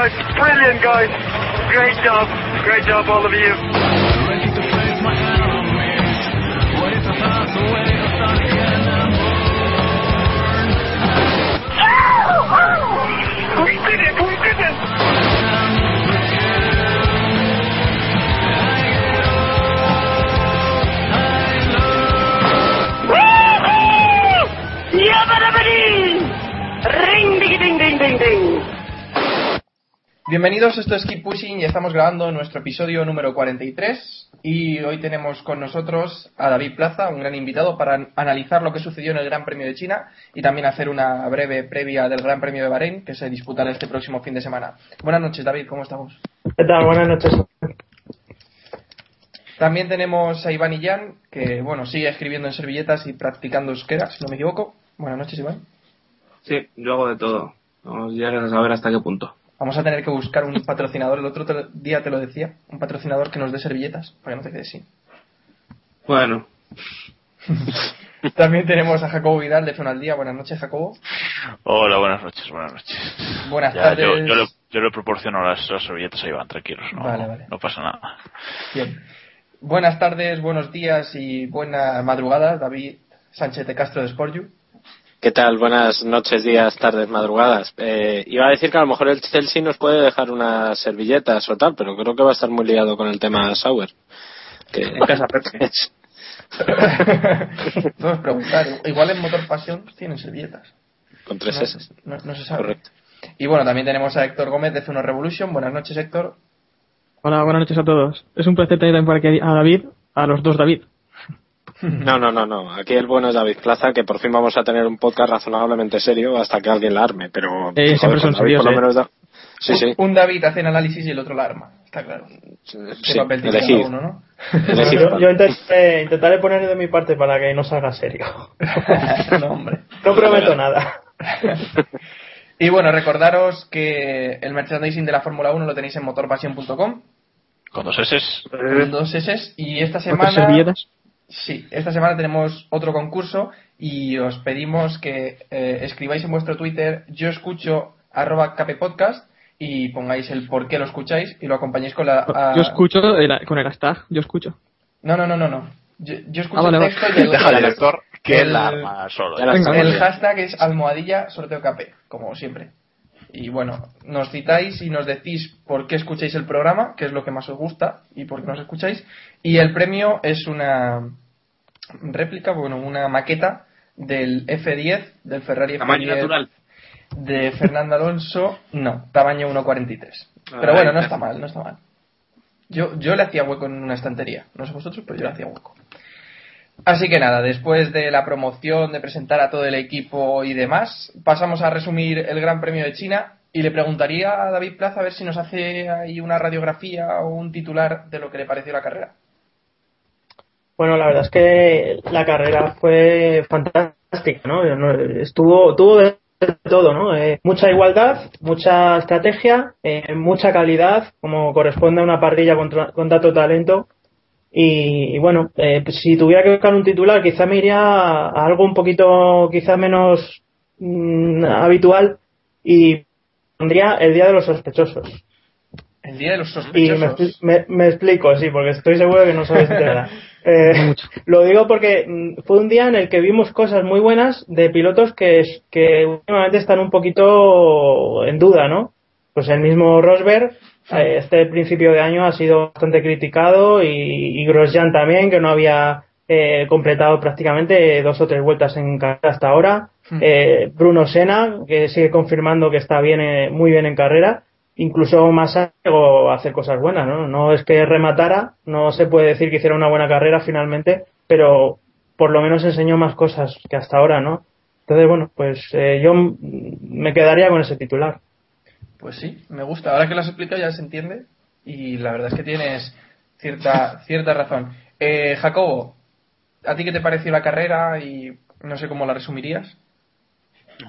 It's brilliant, guys. Great job. Great job, all of you. We did it! We did it! Woohoo! Ring, ding, ding, ding. Bienvenidos, esto es Keep Pushing y estamos grabando nuestro episodio número 43 y hoy tenemos con nosotros a David Plaza, un gran invitado para analizar lo que sucedió en el Gran Premio de China y también hacer una breve previa del Gran Premio de Bahrein que se disputará este próximo fin de semana. Buenas noches David, ¿cómo estamos? ¿Qué tal? Buenas noches. También tenemos a Iván Illán, que bueno, sigue escribiendo en servilletas y practicando euskera, si no me equivoco. Buenas noches Iván. Sí, yo hago de todo. Llegues a saber hasta qué punto. Vamos a tener que buscar un patrocinador, el otro te- día te lo decía, un patrocinador que nos dé servilletas, para que no te quedes sin. Bueno, También tenemos a Jacobo Vidal de Zona al Día. Buenas noches, Jacobo. Hola, buenas noches, buenas noches. Buenas Ya, tardes. yo, yo, le, yo le proporciono las, las servilletas a Iván, tranquilos, no, Vale, vale. no pasa nada. Bien. Buenas tardes, buenos días y buenas madrugadas, David Sánchez de Castro de Sporju. ¿Qué tal? Buenas noches, días, tardes, madrugadas. Eh, iba a decir que a lo mejor el Chelsea nos puede dejar unas servilletas o tal, pero creo que va a estar muy liado con el tema Sauer. Que... en casa. Podemos preguntar. Igual en Motor Pasión tienen servilletas. con tres No, S. no- no se sabe. Correcto. Y bueno, también tenemos a Héctor Gómez de Zuno Revolution. Buenas noches, Héctor. Hola, buenas noches a todos. Es un placer tener por aquí a David, a los dos David. No, no, no, no. Aquí el bueno es David Plaza, que por fin vamos a tener un podcast razonablemente serio hasta que alguien la arme, pero... Eh, siempre son David por lo serios, eh. menos da- Sí, sí. Un David hace el análisis y el otro la arma. Está claro. ¿Qué sí, papel elegir. uno, no? Elegir. Yo, yo intentaré, intentaré poner de mi parte para que no salga serio. no, hombre. No prometo nada. Y bueno, recordaros que el merchandising de la Fórmula 1 lo tenéis en motorpasión.com Con dos S. con dos S y esta ¿Cuántas semana servilletas? Sí, esta semana tenemos otro concurso y os pedimos que eh, escribáis en vuestro Twitter yo escucho arroba capepodcast y pongáis el por qué lo escucháis y lo acompañéis con la a- Yo escucho el- con el hashtag, yo escucho. no no no no no yo, yo escucho Ah, vale, el vale. texto y el, Deja al lector que el- la arma solo. El hashtag es almohadilla sorteo KP, como siempre. Y bueno, nos citáis y nos decís por qué escucháis el programa, qué es lo que más os gusta y por qué nos escucháis. Y el premio es una réplica, bueno, una maqueta del F10, del Ferrari Tamaño F10 natural. de Fernando Alonso, no, tamaño 1.43. Pero bueno, no está mal, no está mal. Yo, yo le hacía hueco en una estantería, no sé vosotros, pero yo le hacía hueco. Así que nada, después de la promoción, de presentar a todo el equipo y demás, pasamos a resumir el Gran Premio de China y le preguntaría a David Plaza a ver si nos hace ahí una radiografía o un titular de lo que le pareció la carrera. Bueno, la verdad es que la carrera fue fantástica, ¿no? Estuvo, tuvo de todo, ¿no? Eh, mucha igualdad, mucha estrategia, eh, mucha calidad, como corresponde a una parrilla con, con tanto talento. Y, y bueno, eh, pues si tuviera que buscar un titular, quizá me iría a algo un poquito, quizá menos mm, habitual y pondría el Día de los Sospechosos. El día de los Y sospechosos. me, expli- me- me explico, sí, porque estoy seguro que no sabes de verdad. Eh, lo digo porque mm, fue un día en el que vimos cosas muy buenas de pilotos que, es- que últimamente están un poquito en duda, ¿no? Pues el mismo Rosberg, este principio de año ha sido bastante criticado y, y Grosjean también, que no había eh, completado prácticamente dos o tres vueltas en carrera hasta ahora. Hmm. Eh, Bruno Senna, que sigue confirmando que está bien, eh, muy bien en carrera incluso Massa llegó a hacer cosas buenas, ¿no? No es que rematara, no se puede decir que hiciera una buena carrera finalmente, pero por lo menos enseñó más cosas que hasta ahora, ¿no? Entonces, bueno, pues eh, yo me quedaría con ese titular. Pues sí, me gusta. Ahora que lo has explicado ya se entiende y la verdad es que tienes cierta, cierta razón. Eh, Jacobo, ¿a ti qué te pareció la carrera y no sé cómo la resumirías?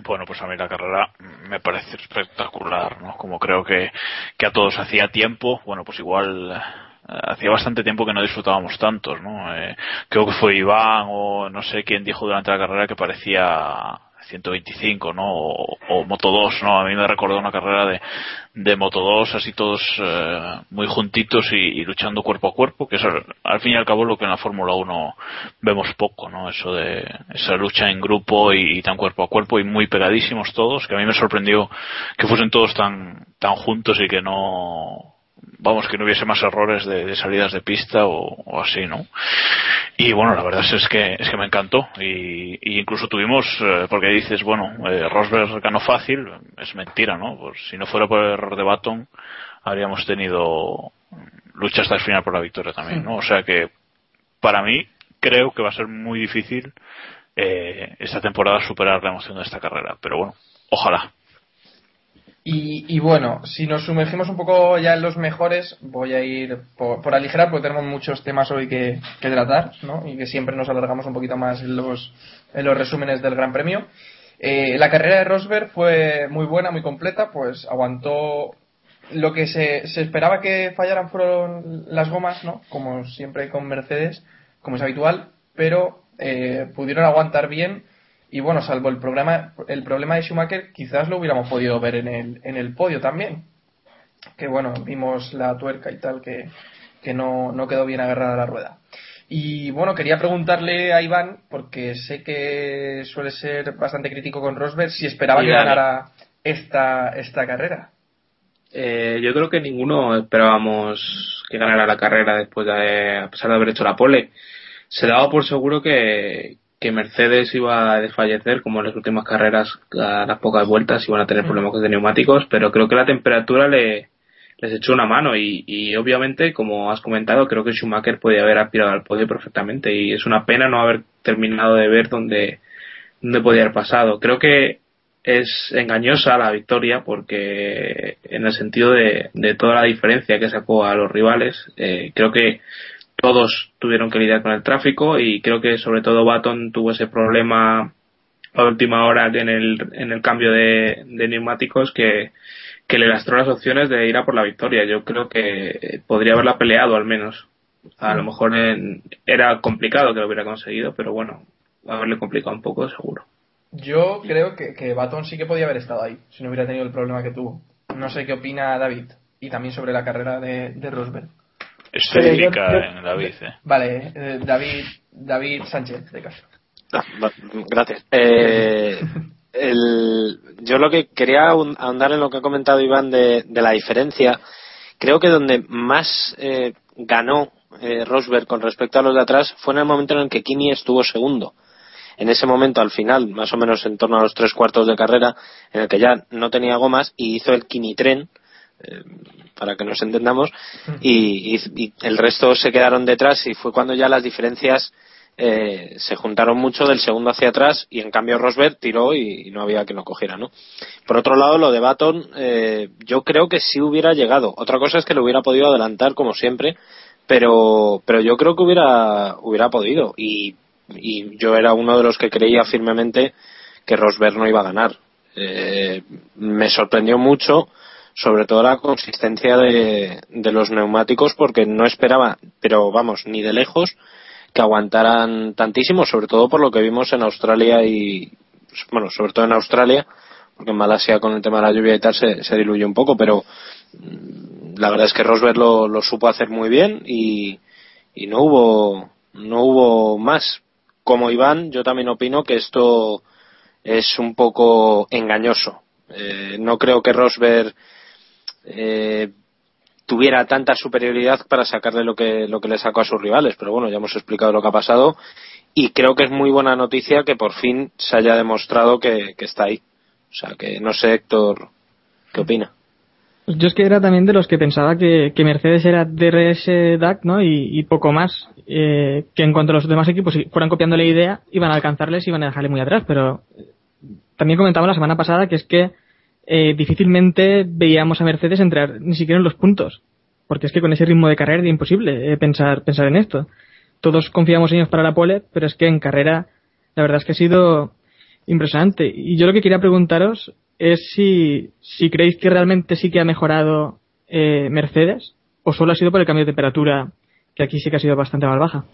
Bueno, pues a mí la carrera me parece espectacular, ¿no? Como creo que, que a todos hacía tiempo, bueno, pues igual eh, hacía bastante tiempo que no disfrutábamos tantos, ¿no? Eh, creo que fue Iván o no sé quién dijo durante la carrera que parecía 125, ¿no? O, Moto 2, ¿no? A mí me recordó una carrera de, de Moto 2, así todos eh, muy juntitos y, luchando cuerpo a cuerpo, que es al, al fin y al cabo lo que en la Fórmula 1 vemos poco, ¿no? Eso de esa lucha en grupo y, y tan cuerpo a cuerpo y muy pegadísimos todos, que a mí me sorprendió que fuesen todos tan, tan juntos y que no, vamos, que no hubiese más errores de, de salidas de pista o, o así, ¿no? Y bueno, la verdad es que, es que me encantó. Y, y incluso tuvimos, eh, porque dices, bueno, eh, Rosberg ganó fácil, es mentira, ¿no? Pues si no fuera por el error de Baton, habríamos tenido lucha hasta el final por la victoria también, ¿no? O sea que, para mí, creo que va a ser muy difícil eh, esta temporada superar la emoción de esta carrera. Pero bueno, ojalá. Y, y bueno, si nos sumergimos un poco ya en los mejores, voy a ir por, aligerar porque tenemos muchos temas hoy que, que tratar, ¿no? Y que siempre nos alargamos un poquito más en los, en los resúmenes del Gran Premio. Eh, la carrera de Rosberg fue muy buena, muy completa, pues aguantó lo que se, se esperaba que fallaran fueron las gomas, ¿no? Como siempre con Mercedes, como es habitual, pero eh, pudieron aguantar bien y bueno, salvo el programa, el problema de Schumacher, quizás lo hubiéramos podido ver en el, en el podio también. Que bueno, vimos la tuerca y tal que, que no, no quedó bien agarrada la rueda. Y bueno, quería preguntarle a Iván, porque sé que suele ser bastante crítico con Rosberg, si esperaba Y que ganara esta, esta carrera. Eh, yo creo que ninguno esperábamos que ganara la carrera después de, a pesar de haber hecho la pole. Se daba por seguro que, que Mercedes iba a desfallecer, como en las últimas carreras, a las pocas vueltas iban a tener problemas de neumáticos, pero creo que la temperatura le, les echó una mano y, y obviamente, como has comentado, creo que Schumacher podía haber aspirado al podio perfectamente y es una pena no haber terminado de ver dónde, dónde podía haber pasado. Creo que es engañosa la victoria porque en el sentido de, de toda la diferencia que sacó a los rivales, eh, creo que todos tuvieron que lidiar con el tráfico y creo que sobre todo Baton tuvo ese problema a última hora en el, en el cambio de, neumáticos que, que le lastró las opciones de ir a por la victoria. Yo creo que podría haberla peleado al menos. A lo mejor era complicado que lo hubiera conseguido, pero bueno, haberle complicado un poco seguro. Yo creo que, que Baton sí que podía haber estado ahí, si no hubiera tenido el problema que tuvo. No sé qué opina David, y también sobre la carrera de, de Rosberg. Específica Pero yo- yo- en David, ¿eh? Vale, eh, David, David Sánchez, de caso. Ah, gracias. Eh, el- yo lo que quería ahon- ahondar en lo que ha comentado Iván de, de la diferencia, creo que donde más eh, ganó eh, Rosberg con respecto a los de atrás fue en el momento en el que Kimi estuvo segundo. En ese momento, al final, más o menos en torno a los tres cuartos de carrera, en el que ya no tenía gomas y hizo el Kimi tren, eh, para que nos entendamos, y, y- el resto se quedaron detrás y fue cuando ya las diferencias eh, se juntaron mucho del segundo hacia atrás y en cambio Rosberg tiró y, y no había que lo cogiera, ¿no? Por otro lado, lo de Baton, eh, yo creo que sí hubiera llegado. Otra cosa es que lo hubiera podido adelantar como siempre, pero pero yo creo que hubiera hubiera podido y, y yo era uno de los que creía firmemente que Rosberg no iba a ganar. Eh, me sorprendió mucho sobre todo la consistencia de, de los neumáticos porque no esperaba, pero vamos, ni de lejos que aguantaran tantísimo, sobre todo por lo que vimos en Australia y, bueno, sobre todo en Australia, porque en Malasia con el tema de la lluvia y tal se, se diluye un poco, pero mm, la verdad es que Rosberg lo, lo supo hacer muy bien y, y no hubo no hubo más. Como Iván, yo también opino que esto es un poco engañoso. Eh, no creo que Rosberg eh, tuviera tanta superioridad para sacarle lo que, lo que le sacó a sus rivales. Pero bueno, ya hemos explicado lo que ha pasado y creo que es muy buena noticia que por fin se haya demostrado que, está ahí. O sea, que no sé, Héctor, ¿qué opina? Yo es que era también de los que pensaba que, Mercedes era DRS DAC ¿no? y, poco más. Eh, que en cuanto a los demás equipos fueran copiando la idea, iban a alcanzarles y iban a dejarle muy atrás. Pero también comentaba la semana pasada que es que eh, difícilmente veíamos a Mercedes entrar ni siquiera en los puntos. Porque es que con ese ritmo de carrera era imposible eh, pensar, pensar en esto. Todos confiamos en ellos para la pole, pero es que en carrera la verdad es que ha sido impresionante. Y yo lo que quería preguntaros es si, si creéis que realmente sí que ha mejorado eh, Mercedes o solo ha sido por el cambio de temperatura, que aquí sí que ha sido bastante más baja.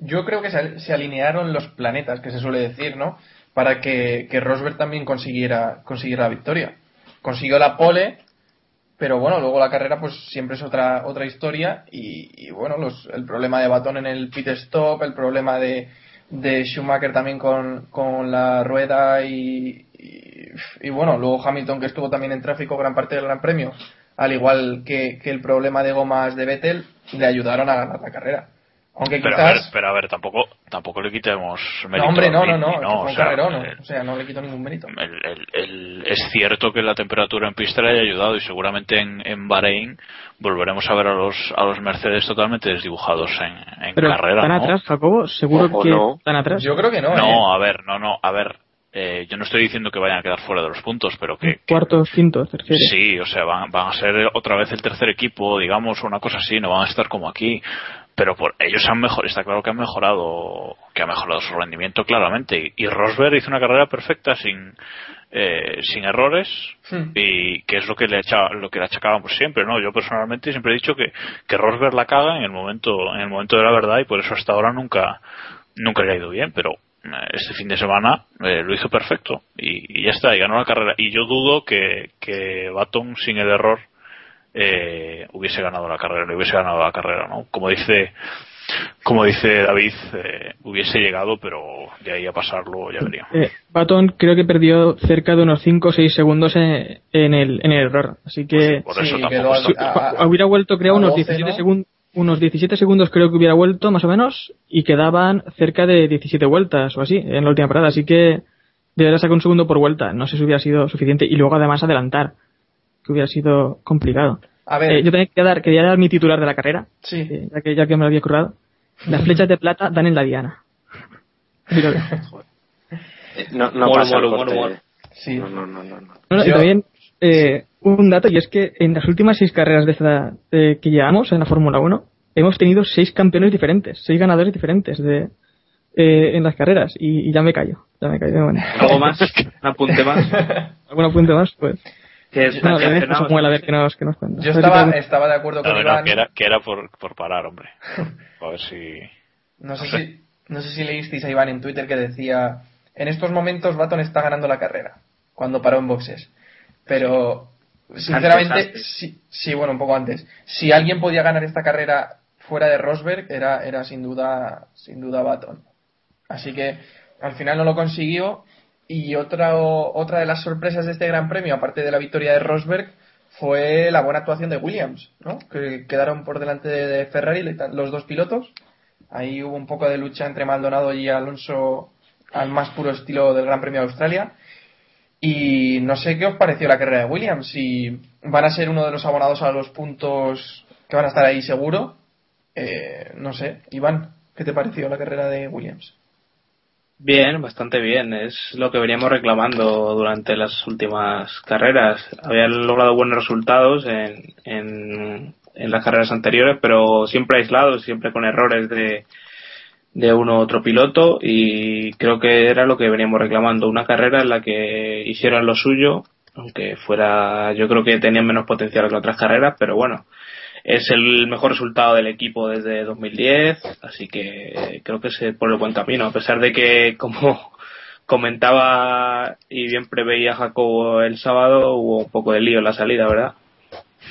Yo creo que se, se alinearon los planetas, que se suele decir, ¿no? Para que, que Rosberg también consiguiera, consiguiera la victoria. Consiguió la pole, pero bueno, luego la carrera pues siempre es otra, otra historia y, bueno, los, el problema de Batón en el pit stop, el problema de, de Schumacher también con, con la rueda y, y, y, bueno, luego Hamilton que estuvo también en tráfico gran parte del Gran Premio, al igual que, que el problema de gomas de Vettel, le ayudaron a ganar la carrera. Aunque pero, quizás... a ver, pero a ver, tampoco, tampoco le quitemos mérito. No, hombre, no, ni- no, no, un o sea, carrerón, el- o sea, no le quito ningún mérito. el- el- el- es cierto que la temperatura en pista le haya ayudado y seguramente en, en Bahrein volveremos a ver a los, a los Mercedes totalmente desdibujados en, en Pero carrera. tan ¿no? atrás, Jacobo, seguro Ojo, que no. tan atrás. Yo creo que no, ¿eh? No, a ver, no, no, a ver. eh, yo no estoy diciendo que vayan a quedar fuera de los puntos, pero que, Cuartos, quintos, terceros. Sí, o sea, van, van a ser otra vez el tercer equipo, digamos, o una cosa así, no van a estar como aquí. Pero por ellos han mejorado, está claro que han mejorado, que ha mejorado su rendimiento claramente. Y, y Rosberg hizo una carrera perfecta sin, eh, sin errores Hmm. y que es lo que le echa- lo que le achacábamos siempre, ¿no? Yo personalmente siempre he dicho que, que Rosberg la caga en el momento, en el momento de la verdad y por eso hasta ahora nunca, nunca le ha ido bien, pero eh, este fin de semana eh, lo hizo perfecto y, y ya está, y ganó la carrera. Y yo dudo que, que Baton sin el error eh, hubiese ganado la carrera, le hubiese ganado la carrera, ¿no? Como dice, como dice David, eh, hubiese llegado, pero de ahí a pasarlo ya veríamos. Eh, Baton creo que perdió cerca de unos 5 o 6 segundos en, en el, en el error. Así que Por eso Sí, tampoco. quedó su- a- a- hubiera vuelto, creo, unos 12, 17 ¿no? segundos. Unos 17 segundos creo que hubiera vuelto, más o menos, y quedaban cerca de 17 vueltas o así en la última parada. Así que debería sacar un segundo por vuelta. No sé si hubiera sido suficiente. Y luego, además, adelantar, que hubiera sido complicado. A ver, Eh, yo también quería dar, quería dar mi titular de la carrera, sí. eh, ya, que, ya que me lo había currado. Las flechas de plata dan en la diana. Mira, No, no. Sí. No, no, no, no, Yo- también eh, un dato, y es que en las últimas seis carreras de esta, eh, que llevamos en la Fórmula 1, hemos tenido seis campeones diferentes, seis ganadores diferentes de, eh, en las carreras, y, y ya me callo, ya me callo. Bueno, ¿Algo más? ¿Un apunte más? ¿Algún apunte más? Pues. Que es Samuel a ver nos, nos cuenta. Yo estaba, estaba de acuerdo con No, no, Iván. que era, que era por, por parar, hombre. A ver si. No sé si, no sé si leísteis a Iván en Twitter que decía, en estos momentos Baton está ganando la carrera, cuando paró en boxes. Pero, sinceramente, Antes, antes. Sí, sí, bueno, un poco antes. Si alguien podía ganar esta carrera fuera de Rosberg, era, era sin duda, sin duda Baton. Así que, al final no lo consiguió. Y otra, otra de las sorpresas de este Gran Premio, aparte de la victoria de Rosberg, fue la buena actuación de Williams, ¿no? Que quedaron por delante de Ferrari los dos pilotos. Ahí hubo un poco de lucha entre Maldonado y Alonso al más puro estilo del Gran Premio de Australia. Y no sé qué os pareció la carrera de Williams. Si van a ser uno de los abonados a los puntos que van a estar ahí seguro. Eh, no sé, Iván, ¿qué te pareció la carrera de Williams? Bien, bastante bien. Es lo que veníamos reclamando durante las últimas carreras. Habían logrado buenos resultados en, en, en las carreras anteriores, pero siempre aislados, siempre con errores de, de uno u otro piloto y creo que era lo que veníamos reclamando, una carrera en la que hicieran lo suyo, aunque fuera, yo creo que tenían menos potencial que otras carreras, pero bueno, es el mejor resultado del equipo desde 2010, así que creo que se por el buen camino, a pesar de que, como comentaba y bien preveía Jacobo el sábado, hubo un poco de lío en la salida, ¿verdad?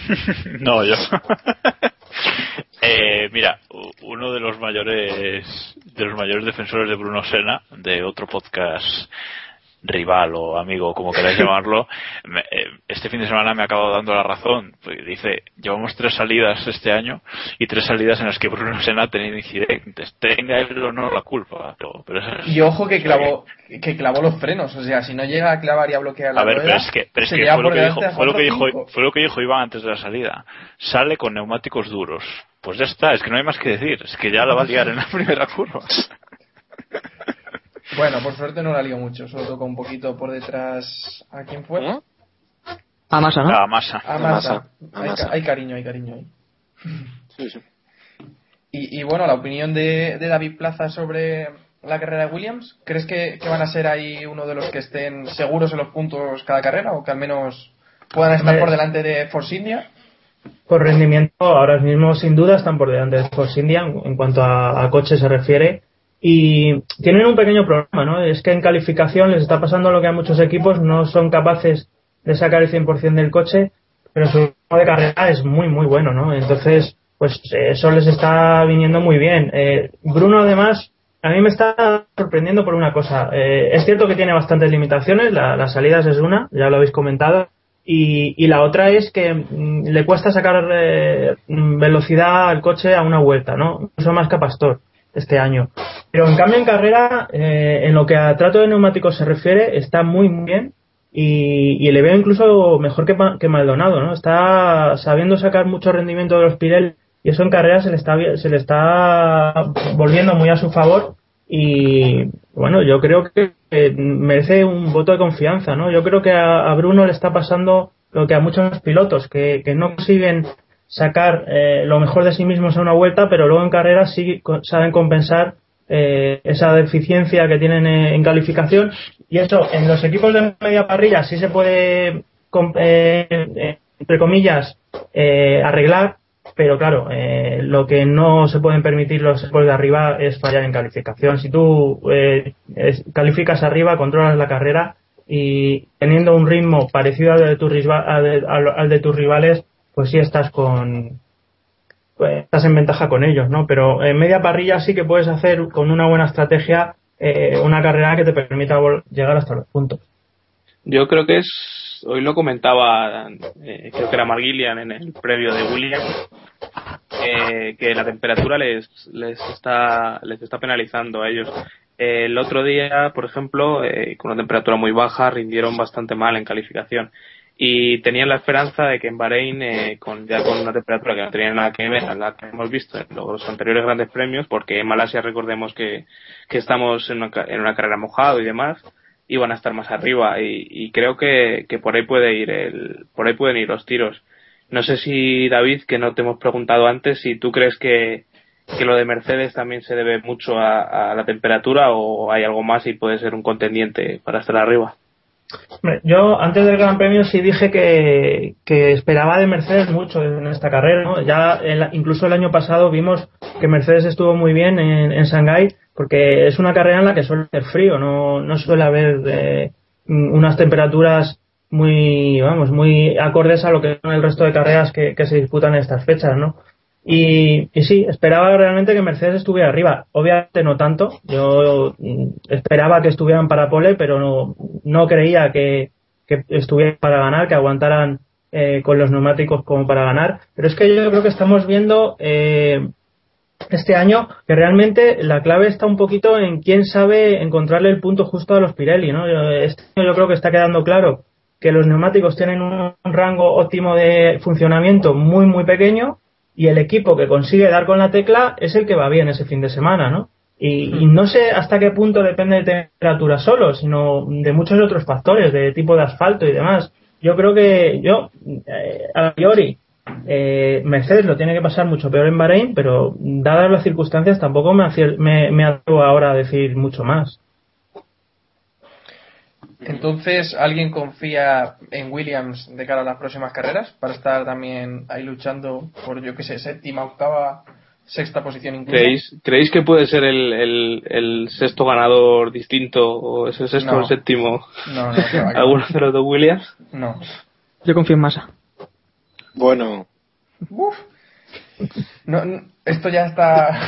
no, yo. eh, mira, uno de los mayores de los mayores defensores de Bruno Sena, de otro podcast rival o amigo, como queráis llamarlo, eh, este fin de semana me ha acabado dando la razón. Dice, llevamos tres salidas este año y tres salidas en las que Bruno Sena ha tenido incidentes. Tenga él o no la culpa. Pero, y ojo que clavó, que clavó los frenos. O sea, si no llega a clavar y a bloquear la A ver, pero es que, pero es que fue, lo que dijo, fue, lo que dijo, fue lo que dijo Iván antes de la salida. Sale con neumáticos duros. Pues ya está, es que no hay más que decir. Es que ya la va a liar en la primera curva. Bueno, por suerte no la lío mucho, solo tocó un poquito por detrás. ¿A quién fue? ¿Eh? A Masa, ¿no? A Masa. A Masa. Hay, hay, cariño, hay cariño ahí. Sí, sí. Y, y bueno, la opinión de, de, David Plaza sobre la carrera de Williams, ¿crees que, que, van a ser ahí uno de los que estén seguros en los puntos cada carrera o que al menos puedan estar por delante de Force India? Por rendimiento, ahora mismo sin duda están por delante de Force India en cuanto a, a coche se refiere y tienen un pequeño problema, ¿no? Es que en calificación les está pasando lo que a muchos equipos no son capaces de sacar el 100% del coche, pero su ritmo de carrera es muy, muy bueno, ¿no? Entonces, pues eso les está viniendo muy bien. Eh, Bruno, además, a mí me está sorprendiendo por una cosa. Eh, es cierto que tiene bastantes limitaciones, la, las salidas es una, ya lo habéis comentado, y, y la otra es que mm, le cuesta sacar eh, velocidad al coche a una vuelta, ¿no? Eso más que Pastor este año. Pero en cambio en carrera, eh, en lo que a trato de neumáticos se refiere, está muy, bien y, y le veo incluso mejor que, que, Maldonado, ¿no? Está sabiendo sacar mucho rendimiento de los Pirelli y eso en carrera se le está, se le está volviendo muy a su favor y bueno, yo creo que merece un voto de confianza, ¿no? Yo creo que a, a Bruno le está pasando lo que a muchos pilotos, que, que no consiguen sacar eh, lo mejor de sí mismos a una vuelta, pero luego en carrera sí saben compensar eh, esa deficiencia que tienen eh, en calificación. Y eso, en los equipos de media parrilla sí se puede, eh, entre comillas, arreglar, pero claro, lo que no se pueden permitir los equipos de arriba es fallar en calificación. Si tú calificas arriba, controlas la carrera y teniendo un ritmo parecido al de, tu, al al de tus rivales, pues sí estás con pues estás en ventaja con ellos, ¿no? Pero en media parrilla sí que puedes hacer con una buena estrategia eh, una carrera que te permita llegar hasta los puntos. Yo creo que es, hoy lo comentaba, eh, creo que era Margilian en el previo de William, eh, que la temperatura les, les está, les está penalizando a ellos. el otro día, por ejemplo, con una temperatura muy baja, rindieron bastante mal en calificación y tenían la esperanza de que en Bahrein, eh, con, ya con una temperatura que no tenía nada que ver a la que hemos visto en los anteriores grandes premios, porque en Malasia recordemos que, que estamos en una, en una carrera mojado y demás, iban a estar más arriba y, y creo que, que por ahí puede ir el, por ahí pueden ir los tiros. No sé si David, que no te hemos preguntado antes, si tú crees que, que lo de Mercedes también se debe mucho a, a la temperatura o hay algo más y puede ser un contendiente para estar arriba. Yo antes del Gran Premio sí dije que, esperaba de Mercedes mucho en esta carrera. ¿no? Ya incluso el año pasado vimos que Mercedes estuvo muy bien en, en Shanghái porque es una carrera en la que suele hacer frío, no, no suele haber eh, unas temperaturas muy, vamos, muy acordes a lo que son el resto de carreras que, que se disputan en estas fechas, ¿no? Y, y, sí, esperaba realmente que Mercedes estuviera arriba. Obviamente no tanto. Yo mm, esperaba que estuvieran para pole, pero no, no creía que, estuvieran para ganar, que aguantaran eh, con los neumáticos como para ganar. Pero es que yo creo que estamos viendo eh, este año que realmente la clave está un poquito en quién sabe encontrarle el punto justo a los Pirelli. ¿no? Este año yo creo que está quedando claro que los neumáticos tienen un rango óptimo de funcionamiento muy, muy pequeño y el equipo que consigue dar con la tecla es el que va bien ese fin de semana, ¿no? Y, y, no sé hasta qué punto depende de temperatura solo, sino de muchos otros factores, de tipo de asfalto y demás. Yo creo que yo, eh, a priori, eh, Mercedes lo tiene que pasar mucho peor en Bahrein, pero dadas las circunstancias tampoco me, me, me atrevo ahora a decir mucho más. Entonces, ¿alguien confía en Williams de cara a las próximas carreras para estar también ahí luchando por, yo qué sé, séptima, octava, sexta posición incluso? ¿Creéis, ¿Creéis que puede ser el, el, el sexto ganador distinto o es el sexto No. o el séptimo? No, no. ¿Alguno de los dos Williams? No. Yo confío en Massa. Bueno, Uf. No, no, esto ya está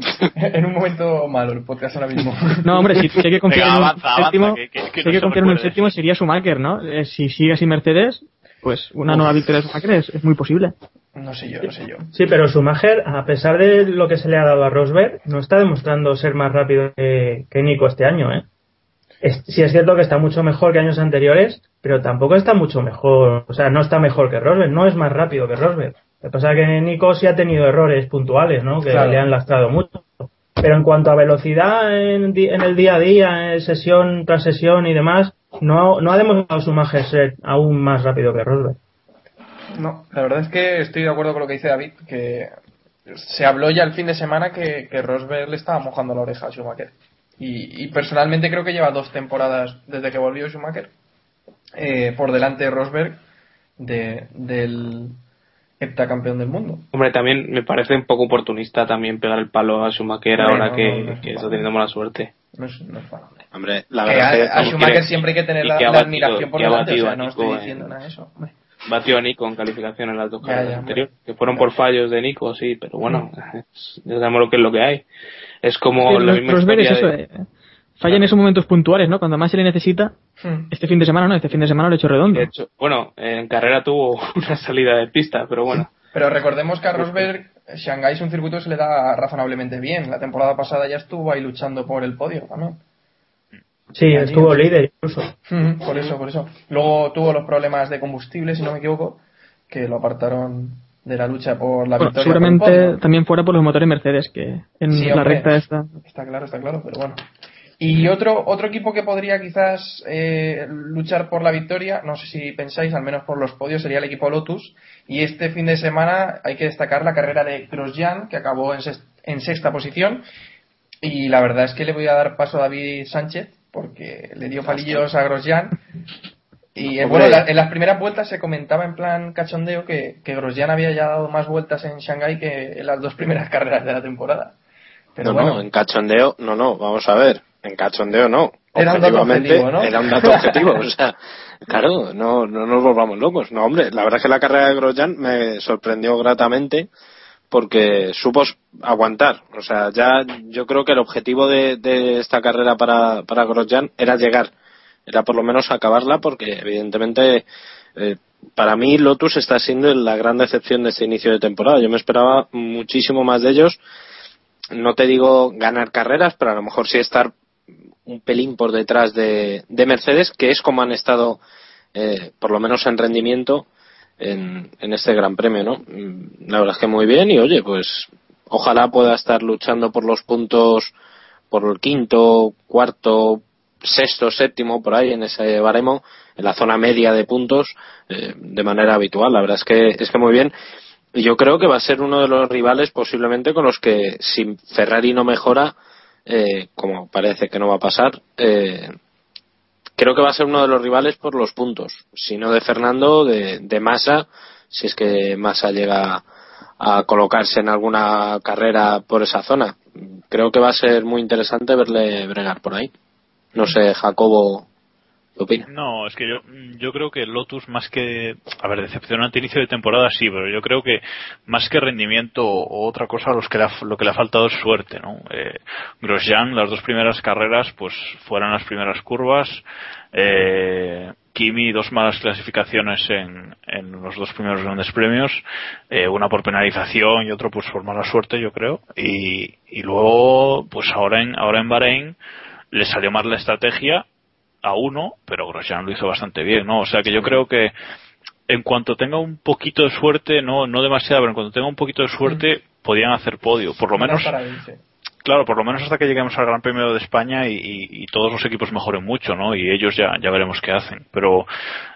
en un momento malo el podcast ahora mismo. No, hombre, si, si hay que confiar Venga, en un avanza, séptimo, que- que- que si hay no que se confiar en un séptimo sería Schumacher, ¿no? Eh, si sigue así Mercedes, pues una nueva victoria de Schumacher es, es muy posible. No sé yo, no sé yo. Sí, pero Schumacher, a pesar de lo que se le ha dado a Rosberg, no está demostrando ser más rápido que, que Nico este año, ¿eh? Es, sí es cierto que está mucho mejor que años anteriores, pero tampoco está mucho mejor, o sea, no está mejor que Rosberg, no es más rápido que Rosberg. Lo que pasa es que Nico sí ha tenido errores puntuales, ¿no? Que Claro. le han lastrado mucho. Pero en cuanto a velocidad en, el día a día, en sesión tras sesión y demás, no, no ha demostrado Schumacher ser aún más rápido que Rosberg. No, la verdad es que estoy de acuerdo con lo que dice David, que se habló ya el fin de semana que, que Rosberg le estaba mojando la oreja a Schumacher. Y, y personalmente creo que lleva dos temporadas desde que volvió Schumacher eh, por delante de Rosberg de, del heptacampeón del mundo. Hombre, también me parece un poco oportunista también pegar el palo a Schumacher Hombre, ahora no, que, no, no es que está teniendo mala suerte. No es, no es malo, hombre. hombre, la Que verdad a, es a que Schumacher siempre hay que tener la, que la admiración por que ha delante, o batido sea, a no Nico estoy en- diciendo nada de eso. hombre. Batió a Nico en calificación en las dos carreras anteriores, que fueron por fallos de Nico, sí, pero bueno, es- ya sabemos lo que es lo que hay. Es como Sí, la los- misma es historia eso, de- eh, falla en esos momentos puntuales, ¿no? Cuando más se le necesita. Hmm. Este fin de semana no, este fin de semana lo he hecho redondo. de hecho, bueno, en carrera tuvo una salida de pista, pero bueno. Pero recordemos que a Rosberg, Shanghái es un circuito que se le da razonablemente bien. La temporada pasada ya estuvo ahí luchando por el podio también. Sí, Allí, estuvo líder incluso. Ujú, Por eso, por eso. Luego tuvo los problemas de combustible, si no me equivoco, que lo apartaron de la lucha por la Bueno, victoria. seguramente también fuera por los motores Mercedes, que en Sí, la hombre. recta esta. Está claro, está claro, pero bueno. Y otro, otro equipo que podría quizás eh, luchar por la victoria, no sé si pensáis, al menos por los podios, sería el equipo Lotus. Y este fin de semana hay que destacar la carrera de Grosjean, que acabó en, sex- en sexta posición. Y la verdad es que le voy a dar paso a David Sánchez, porque le dio palillos a Grosjean. Y eh, bueno, en, la- en las primeras vueltas se comentaba en plan cachondeo que, que Grosjean había ya dado más vueltas en Shanghái que en las dos primeras carreras de la temporada. Pero no, bueno, no, en cachondeo, no, no, vamos a ver, en cachondeo no. Era un dato Objetivamente, objetivo, ¿no? Era un dato objetivo, o sea, claro, no, no nos volvamos locos. No, hombre, la verdad es que la carrera de Grosjean me sorprendió gratamente porque supo aguantar. O sea, ya yo creo que el objetivo de, de esta carrera para, para Grosjean era llegar, era por lo menos acabarla porque evidentemente eh, para mí Lotus está siendo la gran decepción de este inicio de temporada. Yo me esperaba muchísimo más de ellos no te digo ganar carreras, pero a lo mejor sí estar un pelín por detrás de, de Mercedes, que es como han estado, eh, por lo menos en rendimiento, en, en este Gran Premio, ¿no? Mm, La verdad es que muy bien y oye, pues ojalá pueda estar luchando por los puntos, por el quinto, cuarto, sexto, séptimo, por ahí en ese baremo, en la zona media de puntos, eh, de manera habitual. La verdad es que es que muy bien. Y yo creo que va a ser uno de los rivales posiblemente con los que si Ferrari no mejora, eh, como parece que no va a pasar, eh, creo que va a ser uno de los rivales por los puntos. Si no de Fernando, de, de Massa, si es que Massa llega a colocarse en alguna carrera por esa zona. Creo que va a ser muy interesante verle bregar por ahí. No sé, Jacobo, No, es que yo, yo creo que Lotus más que, a ver, decepcionante inicio de temporada sí, pero yo creo que más que rendimiento o otra cosa los que le ha- lo que le ha faltado es suerte, ¿no? Eh, Grosjean, las dos primeras carreras, pues fueron las primeras curvas, eh, Kimi dos malas clasificaciones en, en los dos primeros grandes premios, eh, una por penalización y otro pues por mala suerte yo creo, y, y luego pues ahora en, ahora en Bahrein le salió mal la estrategia a uno, pero Grosjean lo hizo bastante bien, ¿no? O sea que yo creo que en cuanto tenga un poquito de suerte, no, no demasiado, pero en cuanto tenga un poquito de suerte, podían hacer podio. Por lo menos, claro, por lo menos hasta que lleguemos al Gran Premio de España y, y- y todos los equipos mejoren mucho, ¿no? Y ellos ya, ya veremos qué hacen. Pero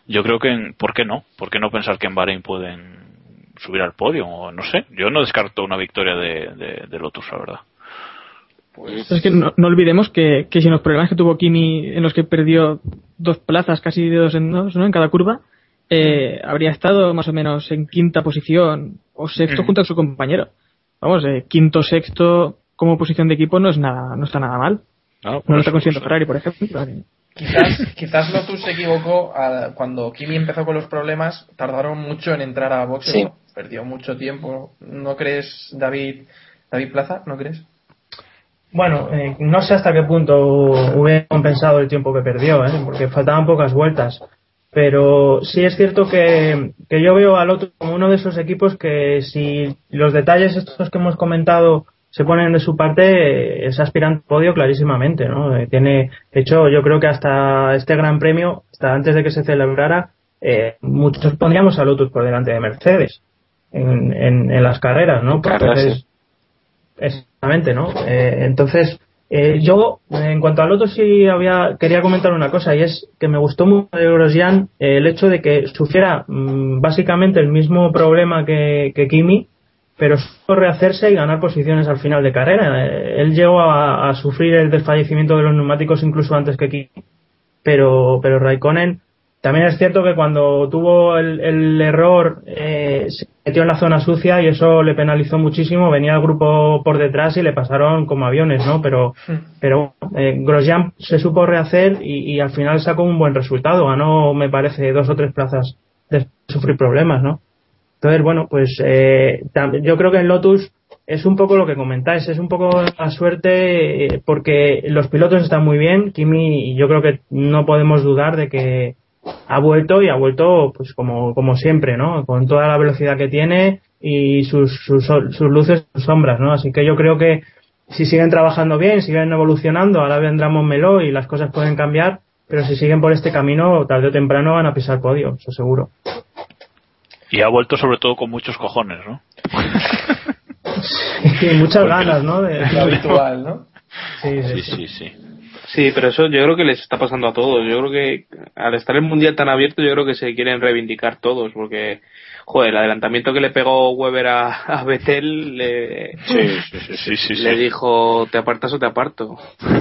yo creo que, en- ¿por qué no? ¿Por qué no pensar que en Bahrein pueden subir al podio, o no sé. Yo no descarto una victoria de, de, de Lotus, la verdad. Pues... Es que no, no olvidemos que, que, si en los problemas que tuvo Kimi, en los que perdió dos plazas, casi de dos en dos, ¿no? En cada curva, eh, habría estado más o menos en quinta posición o sexto junto a su compañero. Vamos, eh, quinto, sexto como posición de equipo no es nada, no está nada mal. No, no lo está consiguiendo Ferrari, por ejemplo. Quizás, quizás Lotus se equivocó a, cuando Kimi empezó con los problemas, tardaron mucho en entrar a boxe, Sí. perdió mucho tiempo. ¿No crees, David, David Plaza? ¿No crees? Bueno, eh, no sé hasta qué punto hubiera compensado el tiempo que perdió, ¿eh? porque faltaban pocas vueltas. Pero sí es cierto que, que yo veo al otro como uno de esos equipos que si los detalles estos que hemos comentado se ponen de su parte, es aspirante podio clarísimamente, ¿no? Eh, tiene, de hecho, yo creo que hasta este Gran Premio, hasta antes de que se celebrara, eh, muchos pondríamos a Lotus por delante de Mercedes en, en, en las carreras, ¿no? Porque Exactamente, ¿no? Eh, entonces, eh, yo, en cuanto al otro, sí había, quería comentar una cosa, y es que me gustó mucho de Grosjean eh, el hecho de que sufriera mm, básicamente el mismo problema que, que Kimi, pero supo rehacerse y ganar posiciones al final de carrera. Eh, él llegó a, a sufrir el desfallecimiento de los neumáticos incluso antes que Kimi, pero, pero Raikkonen también es cierto que cuando tuvo el, el error eh, se metió en la zona sucia y eso le penalizó muchísimo. Venía el grupo por detrás y le pasaron como aviones, ¿no? Pero, pero eh, Grosjean se supo rehacer y, y al final sacó un buen resultado. Ganó, me parece, dos o tres plazas de sufrir problemas, ¿no? Entonces, bueno, pues eh, yo creo que en Lotus es un poco lo que comentáis, es un poco la suerte eh, porque los pilotos están muy bien. Kimi, yo creo que no podemos dudar de que ha vuelto y ha vuelto pues como, como siempre, ¿no? Con toda la velocidad que tiene y sus, sus, sus luces, sus sombras, ¿no? Así que yo creo que si siguen trabajando bien, siguen evolucionando, ahora vendrá Montmeló y las cosas pueden cambiar, pero si siguen por este camino, tarde o temprano van a pisar podio, eso seguro. Y ha vuelto sobre todo con muchos cojones, ¿no? y muchas ganas, ¿no? De, Lo habitual, ¿no? Sí, Sí, sí, sí. Sí, pero eso yo creo que les está pasando a todos. Yo creo que al estar el mundial tan abierto, yo creo que se quieren reivindicar todos, porque, joder, el adelantamiento que le pegó Weber a, a Vettel le, Sí, sí, sí, sí, sí, sí. le dijo, ¿te apartas o te aparto?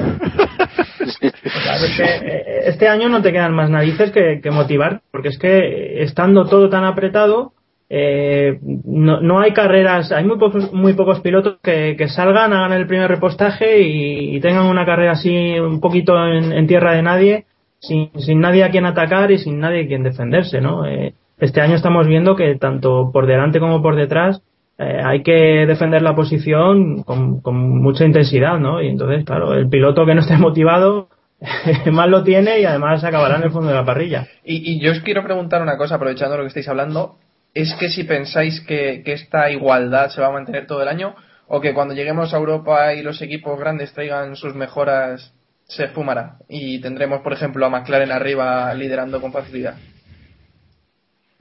Eh, este año no te quedan más narices que, que motivar, porque es que estando todo tan apretado, eh, no, no hay carreras, hay muy pocos, muy pocos pilotos que, salgan, hagan el primer repostaje y, tengan una carrera así un poquito en, tierra de nadie, sin, sin nadie a quien atacar y sin nadie a quien defenderse, ¿no? Eh, este año estamos viendo que tanto por delante como por detrás eh, hay que defender la posición con, con mucha intensidad, ¿no? Y entonces, claro, el piloto que no esté motivado más lo tiene y además acabará en el fondo de la parrilla. Y, y yo os quiero preguntar una cosa, aprovechando lo que estáis hablando, es que si pensáis que, que esta igualdad se va a mantener todo el año, o que cuando lleguemos a Europa y los equipos grandes traigan sus mejoras, se esfumará y tendremos, por ejemplo, a McLaren arriba liderando con facilidad.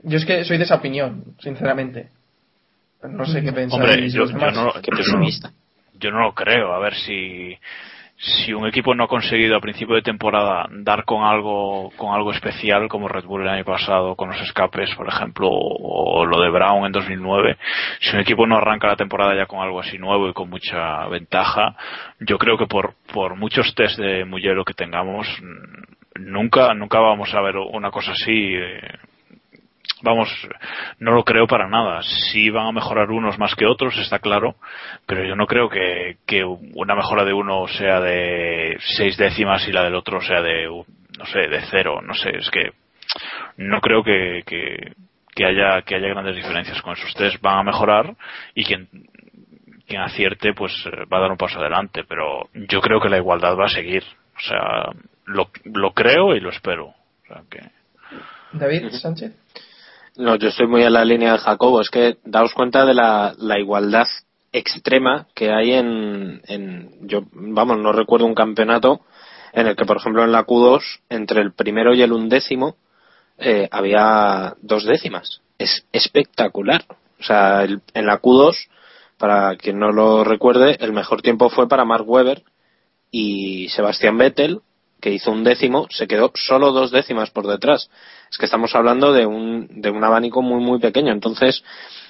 Yo es que soy de esa opinión, sinceramente. No sé qué pensáis. Hombre, yo, los yo demás. no, yo no- yo no lo creo. A ver si si un equipo no ha conseguido a principio de temporada dar con algo con algo especial como Red Bull el año pasado con los escapes por ejemplo o, lo de Brown en 2009 si un equipo no arranca la temporada ya con algo así nuevo y con mucha ventaja yo creo que por por muchos test de Mugello que tengamos nunca nunca vamos a ver una cosa así eh, vamos, no lo creo para nada. Sí van a mejorar unos más que otros, está claro, pero yo no creo que, una mejora de uno sea de seis décimas y la del otro sea de, no sé, de cero. No sé, es que no creo que, que, haya, que haya grandes diferencias con esos test. Van a mejorar y quien, quien acierte pues va a dar un paso adelante, pero yo creo que la igualdad va a seguir. O sea, lo, lo creo y lo espero. David Sánchez. No, yo estoy muy en la línea de Jacobo. Es que daos cuenta de la, la igualdad extrema que hay en, en. Yo, vamos, no recuerdo un campeonato en el que, por ejemplo, en la Q2, entre el primero y el undécimo, eh, había dos décimas. Es espectacular. O sea, el- en la Q2, para quien no lo recuerde, el mejor tiempo fue para Mark Webber y Sebastián Vettel que hizo un décimo, se quedó solo dos décimas por detrás. Es que estamos hablando de un, de un abanico muy, muy pequeño. Entonces,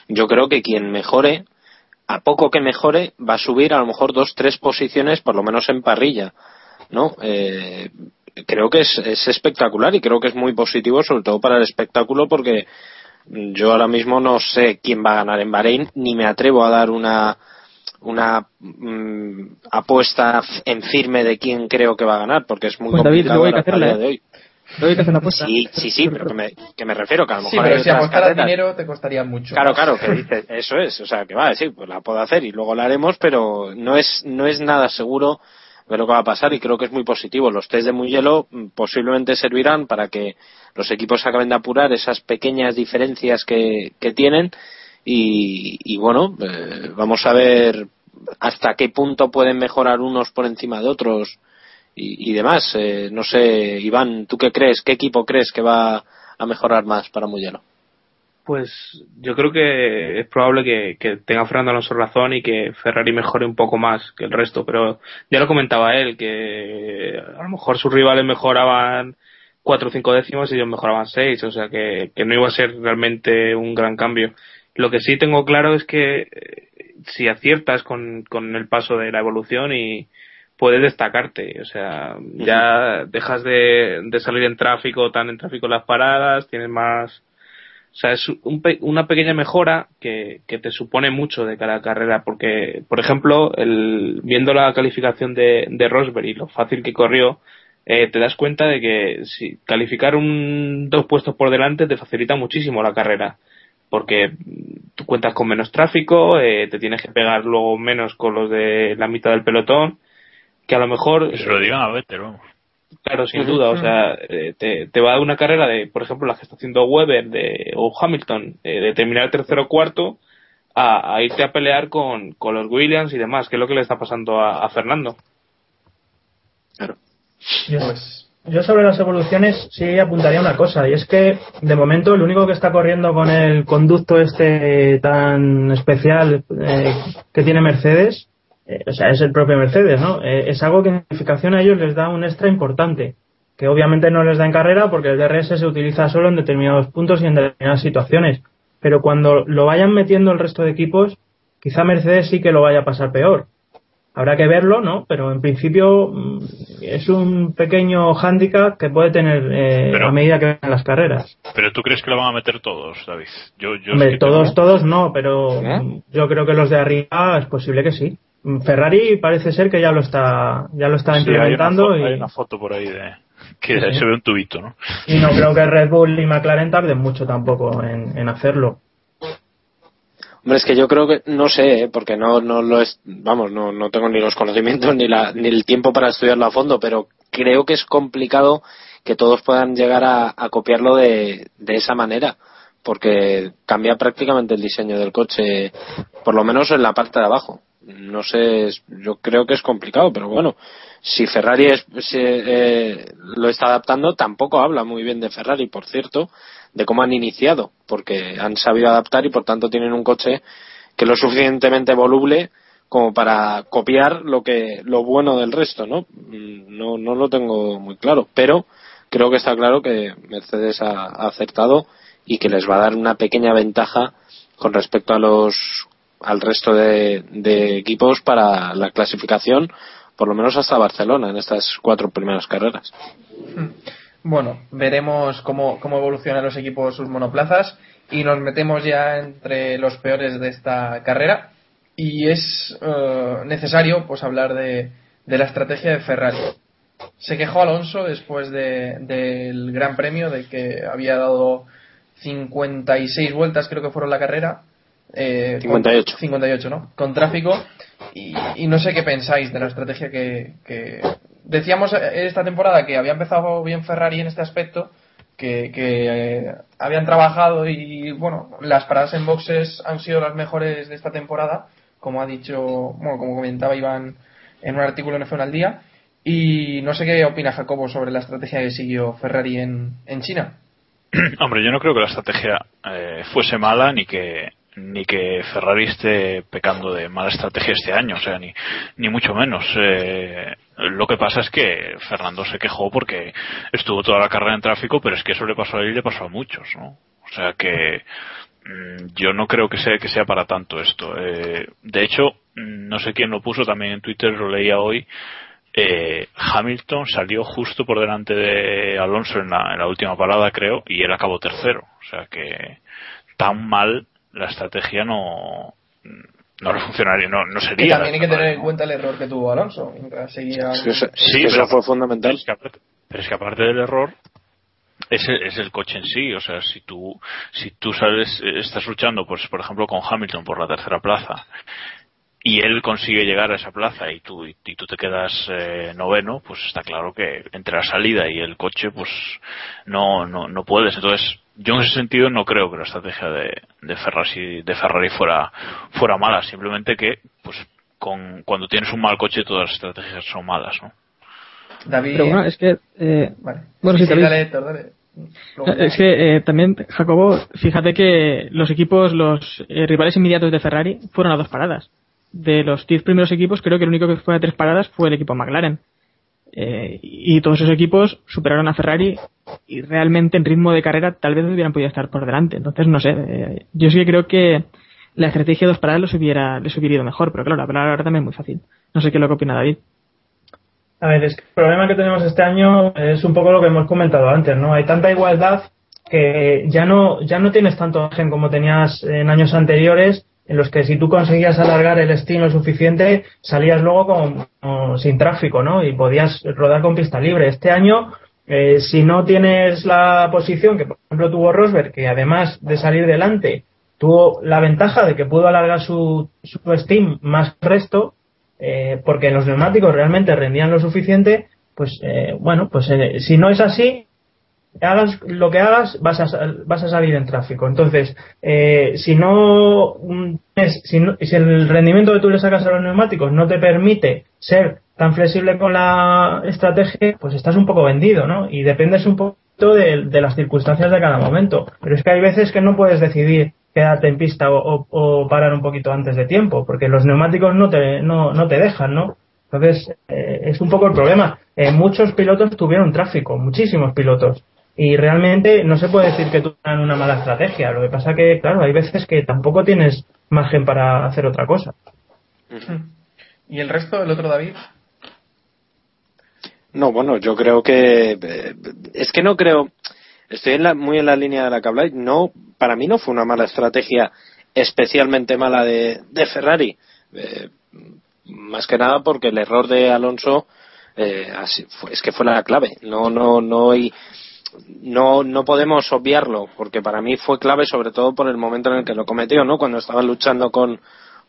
yo creo que quien mejore, a poco que mejore, va a subir a lo mejor dos, tres posiciones, por lo menos en parrilla. ¿No? Eh, creo que es, es espectacular y creo que es muy positivo, sobre todo para el espectáculo, porque yo ahora mismo no sé quién va a ganar en Bahrein, ni me atrevo a dar una, una mm, apuesta en firme de quién creo que va a ganar, porque es muy Pues, David, complicado luego hay que ¿eh? de hoy. Luego hay que hacer una apuesta. Sí, sí, sí, pero que me, que me refiero que a lo Sí, mejor pero hay si apostaras dinero te costaría mucho. Claro, más. claro, que dices, eso es, o sea, que va, sí, pues la puedo hacer y luego la haremos, pero no es, no es nada seguro de lo que va a pasar y creo que es muy positivo. Los test de muy hielo mm, posiblemente servirán para que los equipos acaben de apurar esas pequeñas diferencias que, que tienen y, bueno, eh, vamos a ver hasta qué punto pueden mejorar unos por encima de otros y, demás. Eh, no sé, Iván, ¿tú qué crees? ¿Qué equipo crees que va a mejorar más para muy hielo? Pues yo creo que es probable que, tenga Fernando Alonso razón y que Ferrari mejore un poco más que el resto, pero ya lo comentaba él, que a lo mejor sus rivales mejoraban cuatro o cinco décimos y ellos mejoraban seis, o sea que, que no iba a ser realmente un gran cambio. Lo que sí tengo claro es que eh, si aciertas con, con el paso de la evolución y puedes destacarte, o sea, ya dejas de, de salir en tráfico, tan en tráfico en las paradas, tienes más, o sea, es un una pequeña mejora que, que te supone mucho de cara a la carrera, porque, por ejemplo, el, viendo la calificación de, de Rosberg y lo fácil que corrió, eh, te das cuenta de que si calificar un dos puestos por delante te facilita muchísimo la carrera, porque tú cuentas con menos tráfico, eh, te tienes que pegar luego menos con los de la mitad del pelotón, que a lo mejor Que se lo digan a Vettel, vamos. Claro, sin duda, o sea, eh, te, te va a dar una carrera de, por ejemplo, la que está haciendo Weber de, o Hamilton, eh, de terminar tercero o cuarto, a, a irte a pelear con, con los Williams y demás, que es lo que le está pasando a, a Fernando. Yo, yo sobre las evoluciones sí apuntaría una cosa, y es que de momento el único que está corriendo con el conducto este tan especial eh, que tiene Mercedes, eh, o sea, es el propio Mercedes, ¿no? Eh, es algo que en clasificación a ellos les da un extra importante, que obviamente no les da en carrera porque el DRS se utiliza solo en determinados puntos y en determinadas situaciones, pero cuando lo vayan metiendo el resto de equipos, quizá Mercedes sí que lo vaya a pasar peor. Habrá que verlo, ¿no? Pero en principio mm, es un pequeño hándicap que puede tener eh, Pero- a medida que ven las carreras. Pero tú crees que lo van a meter todos, David. Yo, yo Hombre, es que todos, tengo- todos no, pero ¿Eh? yo creo que los de arriba es posible que sí. Ferrari parece ser que ya lo está, ya lo está Sí, hay una implementando y, hay una foto por ahí de que sí. se ve un tubito, ¿no? y no creo que Red Bull y McLaren tarden mucho tampoco en, en hacerlo. Hombre, es que yo creo que, no sé, ¿eh? porque no, no lo es, vamos, no, no tengo ni los conocimientos ni, la, ni el tiempo para estudiarlo a fondo, pero creo que es complicado que todos puedan llegar a, copiarlo de, de esa manera, porque cambia prácticamente el diseño del coche, por lo menos en la parte de abajo. No sé, yo creo que es complicado, pero bueno, si Ferrari es- se, eh, lo está adaptando, tampoco habla muy bien de Ferrari, por cierto, de cómo han iniciado, porque han sabido adaptar y por tanto tienen un coche que lo suficientemente voluble como para copiar lo que lo bueno del resto, ¿no? Mm, No, no lo tengo muy claro, pero creo que está claro que Mercedes ha, acertado y que les va a dar una pequeña ventaja con respecto a los al resto de, de equipos para la clasificación, por lo menos hasta Barcelona en estas cuatro primeras carreras. Bueno, veremos cómo, cómo evolucionan los equipos sus monoplazas y nos metemos ya entre los peores de esta carrera y es eh, necesario pues hablar de, de la estrategia de Ferrari. Se quejó Alonso después de- del Gran Premio de que había dado 56 vueltas creo que fueron la carrera. eh, con- 58. 58, ¿no? Con tráfico y, y no sé qué pensáis de la estrategia que, que- decíamos eh, esta temporada que había empezado bien Ferrari en este aspecto que, eh, habían trabajado y bueno las paradas en boxes han sido las mejores de esta temporada como ha dicho bueno como comentaba Iván en un artículo en F1 al día. Y no sé qué opina Jacobo sobre la estrategia que siguió Ferrari en, en China. Hombre, yo no creo que la estrategia eh, fuese mala ni que ni que Ferrari esté pecando de mala estrategia este año, o sea, ni, ni mucho menos. Eh, lo que pasa es que Fernando se quejó porque estuvo toda la carrera en tráfico, pero es que eso le pasó a él y le pasó a muchos, ¿no? O sea que mm, yo no creo que sea, que sea para tanto esto. Eh, de hecho, mm, no sé quién lo puso también en Twitter, lo leía hoy. Eh, Hamilton salió justo por delante de Alonso en la, en la última parada, creo, y él acabó tercero. O sea que tan mal la estrategia no no funcionaría, no, no sería. Y también hay que tener en cuenta el error que tuvo Alonso. Seguía... Sí, sí eso fue fundamental. Pero es, que aparte, pero es que aparte del error, es el, es el coche en sí. O sea, si tú, si tú sales, estás luchando, pues, por ejemplo, con Hamilton por la tercera plaza y él consigue llegar a esa plaza y tú, y, tú te quedas eh, noveno, pues está claro que entre la salida y el coche, pues no, no, no puedes. Entonces, yo en ese sentido no creo que la estrategia de, de, Ferrari, de Ferrari fuera, fuera mala, simplemente que, pues, con, cuando tienes un mal coche todas las estrategias son malas, ¿no? David. Pero bueno, es que. Eh, Vale. Bueno, sí, sí, David. dale, Héctor, dale. Luego- Es que eh, también, Jacobo, fíjate que los equipos, los eh, rivales inmediatos de Ferrari fueron a dos paradas. De los 10 primeros equipos, creo que el único que fue a tres paradas fue el equipo McLaren. Eh, y todos esos equipos superaron a Ferrari y realmente en ritmo de carrera tal vez hubieran podido estar por delante. Entonces, no sé, eh, yo sí que creo que la estrategia de dos paradas les hubiera, les hubiera ido mejor, pero claro, la palabra ahora también es muy fácil. No sé qué es lo que opina David. A ver, es que el problema que tenemos este año es un poco lo que hemos comentado antes, ¿no? Hay tanta igualdad que ya no, ya no tienes tanto margen como tenías en años anteriores, en los que si tú conseguías alargar el steam lo suficiente, salías luego con- sin tráfico, ¿no? Y podías rodar con pista libre. Este año, eh, si no tienes la posición que, por ejemplo, tuvo Rosberg, que además de salir delante, tuvo la ventaja de que pudo alargar su, su steam más resto, eh, porque los neumáticos realmente rendían lo suficiente, pues eh, bueno, pues eh, si no es así, hagas lo que hagas, vas a, vas a salir en tráfico. Entonces, eh, si no, mm, es- si no- si el rendimiento que tú le sacas a los neumáticos no te permite ser tan flexible con la estrategia, pues estás un poco vendido, ¿no? Y dependes un poquito de, las circunstancias de cada momento. Pero es que hay veces que no puedes decidir quedarte en pista o, o- parar un poquito antes de tiempo, porque los neumáticos no te, no, no te dejan, ¿no? Entonces, eh, es un poco el problema. Eh, muchos pilotos tuvieron tráfico, muchísimos pilotos. Y realmente no se puede decir que tuvieran una mala estrategia. Lo que pasa que, claro, hay veces que tampoco tienes margen para hacer otra cosa. ¿Y el resto, el otro David? No, bueno, yo creo que eh, es que no creo. Estoy en la- muy en la línea de la que habláis. No, para mí no fue una mala estrategia especialmente mala de, de Ferrari. Eh, más que nada porque el error de Alonso eh, así fue- es que fue la clave. No, no, no hay no, no podemos obviarlo, porque para mí fue clave sobre todo por el momento en el que lo cometió, ¿no? Cuando estaba luchando con,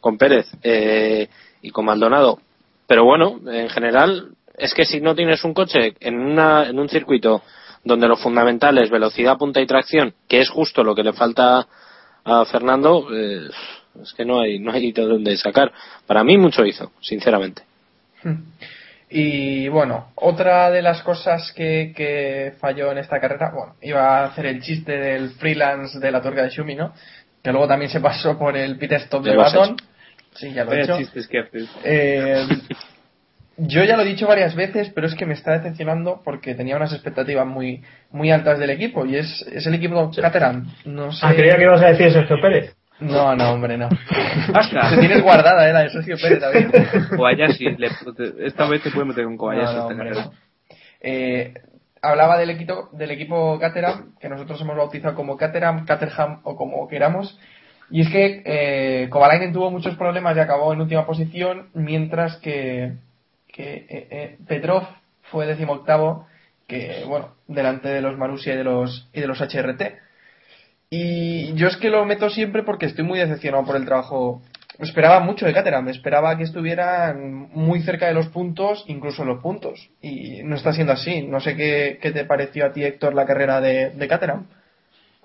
con Pérez eh, y con Maldonado. Pero bueno, en general, es que si no tienes un coche en, una, en un circuito donde lo fundamental es velocidad, punta y tracción, que es justo lo que le falta a Fernando, eh, es que no hay, no hay de dónde sacar. Para mí mucho hizo, sinceramente. Y bueno, otra de las cosas que, que falló en esta carrera, bueno, iba a hacer el chiste del freelance de la tuerca de Shumi, ¿no? Que luego también se pasó por el pit stop de Baton. Sí, ya lo he hecho. chistes que haces. Eh, yo ya lo he dicho varias veces, pero es que me está decepcionando porque tenía unas expectativas muy muy altas del equipo y es, es el equipo Caterham. No sé. Ah, creía que ibas a decir Sergio Pérez. No, no, hombre, no. Basta. Te tienes guardada, ¿eh? La de Sergio Pérez, David. Kobayashi, le- esta vez te puede meter con Kobayashi. No, no, hombre. Eh, hablaba del equipo, del equipo Caterham, que nosotros hemos bautizado como Caterham, Caterham o como queramos. Y es que eh, Kovalainen tuvo muchos problemas y acabó en última posición, mientras que, que eh, eh, Petrov fue decimoctavo, que bueno, delante de los Marussia y de los, y de los HRT. Y yo es que lo meto siempre porque estoy muy decepcionado por el trabajo. Esperaba mucho de Caterham, esperaba que estuvieran muy cerca de los puntos, incluso en los puntos. Y no está siendo así. No sé qué, qué te pareció a ti, Héctor, la carrera de, de Caterham.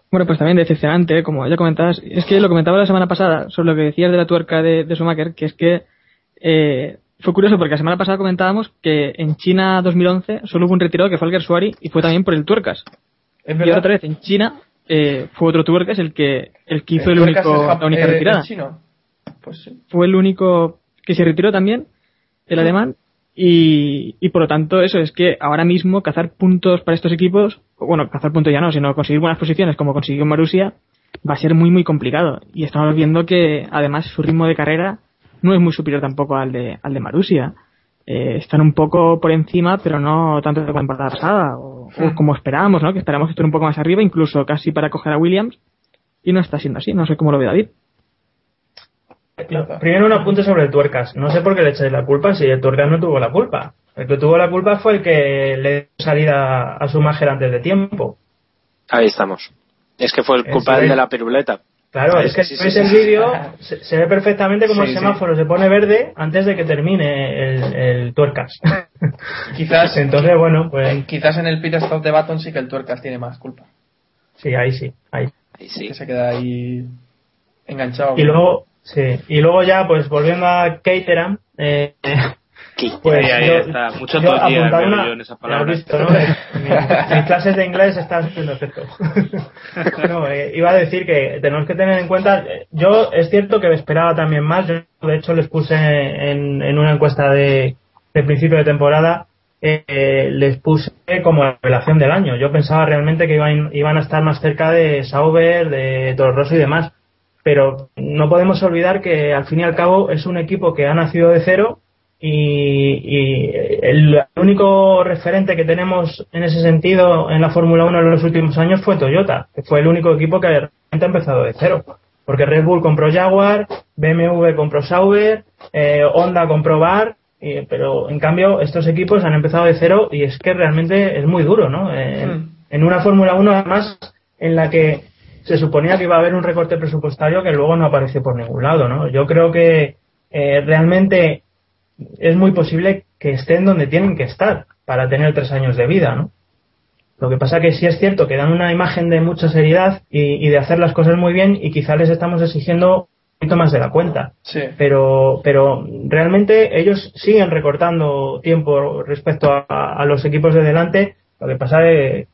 Bueno, pues también decepcionante, ¿eh? como ya comentabas. Es que lo comentaba la semana pasada sobre lo que decías de la tuerca de, de Schumacher, que es que eh, fue curioso porque la semana pasada comentábamos que en China 2011 solo hubo un retirado que fue el Gersuari y fue también por el tuercas. Es Y otra vez en China eh, fue otro Tuercas el que el que hizo el, único la única eh, retirada. chino. Pues sí. Fue el único que se retiró también, el alemán, y, y por lo tanto eso es que ahora mismo cazar puntos para estos equipos, bueno, cazar puntos ya no, sino conseguir buenas posiciones como consiguió Marusia, va a ser muy muy complicado. Y estamos viendo que además su ritmo de carrera no es muy superior tampoco al de, al de Marusia. Eh, están un poco por encima, pero no tanto de la temporada pasada, o, o como esperábamos, ¿no? Que esperábamos que estén un poco más arriba, incluso casi para coger a Williams, y no está siendo así, no sé cómo lo ve David. Primero un apunte sobre el Tuercas. No sé por qué le echáis la culpa si el Tuercas no tuvo la culpa. El que tuvo la culpa fue el que le dio salida a su máger antes de tiempo. Ahí estamos. Es que fue el es. de la piruleta. Claro, es que si sí, ves sí, el sí. vídeo, se, se ve perfectamente como Sí, el sí. semáforo se pone verde antes de que termine el, el Tuercas. Quizás, Entonces, bueno, pues quizás en el pit stop de Baton sí que el Tuercas tiene más culpa. sí, ahí sí, ahí. Ahí sí. Que se queda ahí enganchado. Y luego, sí, y luego ya, pues volviendo a Caterham, eh, pues Ahí, ahí yo- está. Mucho yo todavía apuntar veo una- yo en esas palabras. visto, ¿no? mis, clases de inglés están haciendo efecto. no, eh, iba a decir que tenemos que tener en cuenta, yo es cierto que esperaba también más, yo de hecho les puse en, en una encuesta de, de principio de temporada, eh, eh, les puse como revelación del año. Yo pensaba realmente que iban, iban a estar más cerca de Sauber, de Toro Rosso y demás. Pero no podemos olvidar que al fin y al cabo es un equipo que ha nacido de cero y, y el único referente que tenemos en ese sentido en la Fórmula 1 en los últimos años fue Toyota, que fue el único equipo que realmente ha empezado de cero. Porque Red Bull compró Jaguar, BMW compró Sauber, eh, Honda compró Bar, y- pero en cambio estos equipos han empezado de cero y es que realmente es muy duro, ¿no? Eh, Mm. En una Fórmula 1 además en la que se suponía que iba a haber un recorte presupuestario que luego no aparece por ningún lado, ¿no? Yo creo que eh, realmente es muy posible que estén donde tienen que estar para tener tres años de vida, ¿no? Lo que pasa que sí es cierto que dan una imagen de mucha seriedad y, y de hacer las cosas muy bien y quizá les estamos exigiendo un poquito más de la cuenta. Sí. Pero, pero realmente ellos siguen recortando tiempo respecto a, a los equipos de delante. Lo que pasa es,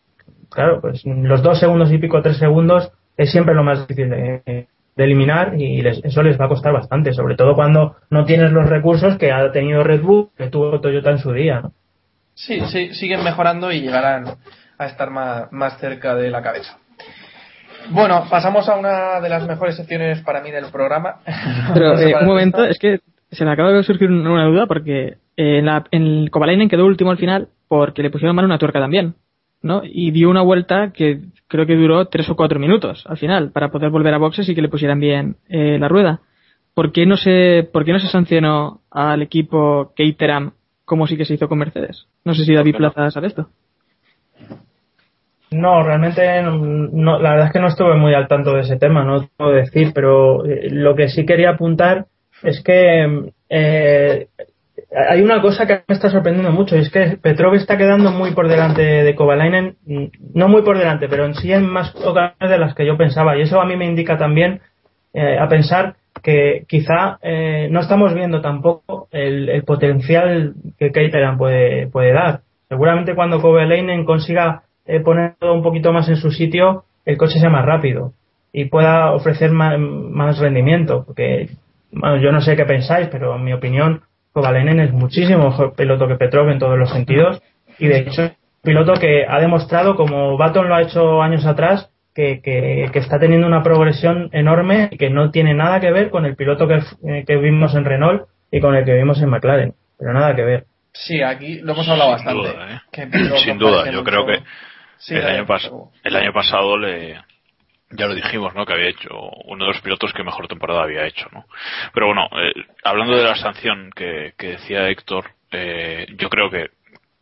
claro, pues los dos segundos y pico, tres segundos es siempre lo más difícil de, de eliminar y les- eso les va a costar bastante, sobre todo cuando no tienes los recursos que ha tenido Red Bull, que tuvo Toyota en su día, ¿no? Sí, sí, siguen mejorando y llegarán a estar más, más cerca de la cabeza. Bueno, pasamos a una de las mejores secciones para mí del programa. Pero eh, un momento, es que se me acaba de surgir una una duda porque eh, en, la, en el Kovalainen quedó último al final porque le pusieron mal una tuerca también, ¿no? Y dio una vuelta que creo que duró tres o cuatro minutos al final para poder volver a boxes y que le pusieran bien eh, la rueda. ¿Por qué no se, por qué no se sancionó al equipo Caterham como sí que se hizo con Mercedes? No sé si David Plaza sabe esto. No, realmente no, la verdad es que no estuve muy al tanto de ese tema, no puedo decir, pero eh, lo que sí quería apuntar es que eh, hay una cosa que me está sorprendiendo mucho y es que Petrov está quedando muy por delante de Kovalainen, mm, no muy por delante, pero en sí en más ocasiones de las que yo pensaba y eso a mí me indica también eh, a pensar que quizá eh, no estamos viendo tampoco el, potencial que Caterham puede, puede dar. Seguramente cuando Kovalainen consiga eh, poner todo un poquito más en su sitio, el coche sea más rápido y pueda ofrecer más, más rendimiento. Porque bueno, yo no sé qué pensáis, pero en mi opinión, Kovalainen es muchísimo mejor piloto que Petrov en todos los sentidos y de hecho es un piloto que ha demostrado, como Baton lo ha hecho años atrás, que, que, que está teniendo una progresión enorme y que no tiene nada que ver con el piloto que, eh, que vimos en Renault y con el que vimos en McLaren. Pero nada que ver. Sí, aquí lo hemos hablado Sin bastante. duda, ¿eh? Sin duda, yo mucho- creo que Sí, el, dale, año pero- el año pasado le ya lo dijimos, ¿no? Que había hecho uno de los pilotos que mejor temporada había hecho, ¿no? Pero bueno, eh, hablando de la sanción que, que decía Héctor, eh, yo creo que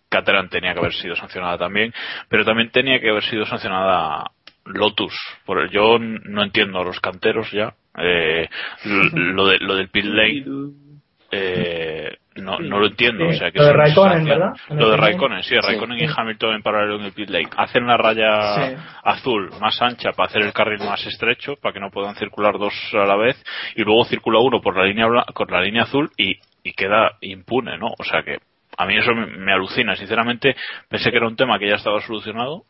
Caterham tenía que haber sido sancionada también, pero también tenía que haber sido sancionada Lotus. Por el- yo no entiendo a los canteros ya. Eh, lo, de, lo del pit lane eh, no, no lo entiendo. Sí, o sea, que lo de Raikkonen, ¿verdad? En Lo de. Raikkonen, sí. Raikkonen y Hamilton en paralelo en el pit lane. Hacen la raya Sí. azul más ancha para hacer el carril más estrecho, para que no puedan circular dos a la vez, y luego circula uno por la línea la línea azul y, y queda impune, ¿no? O sea que a mí eso me, me alucina. Sinceramente, pensé que era un tema que ya estaba solucionado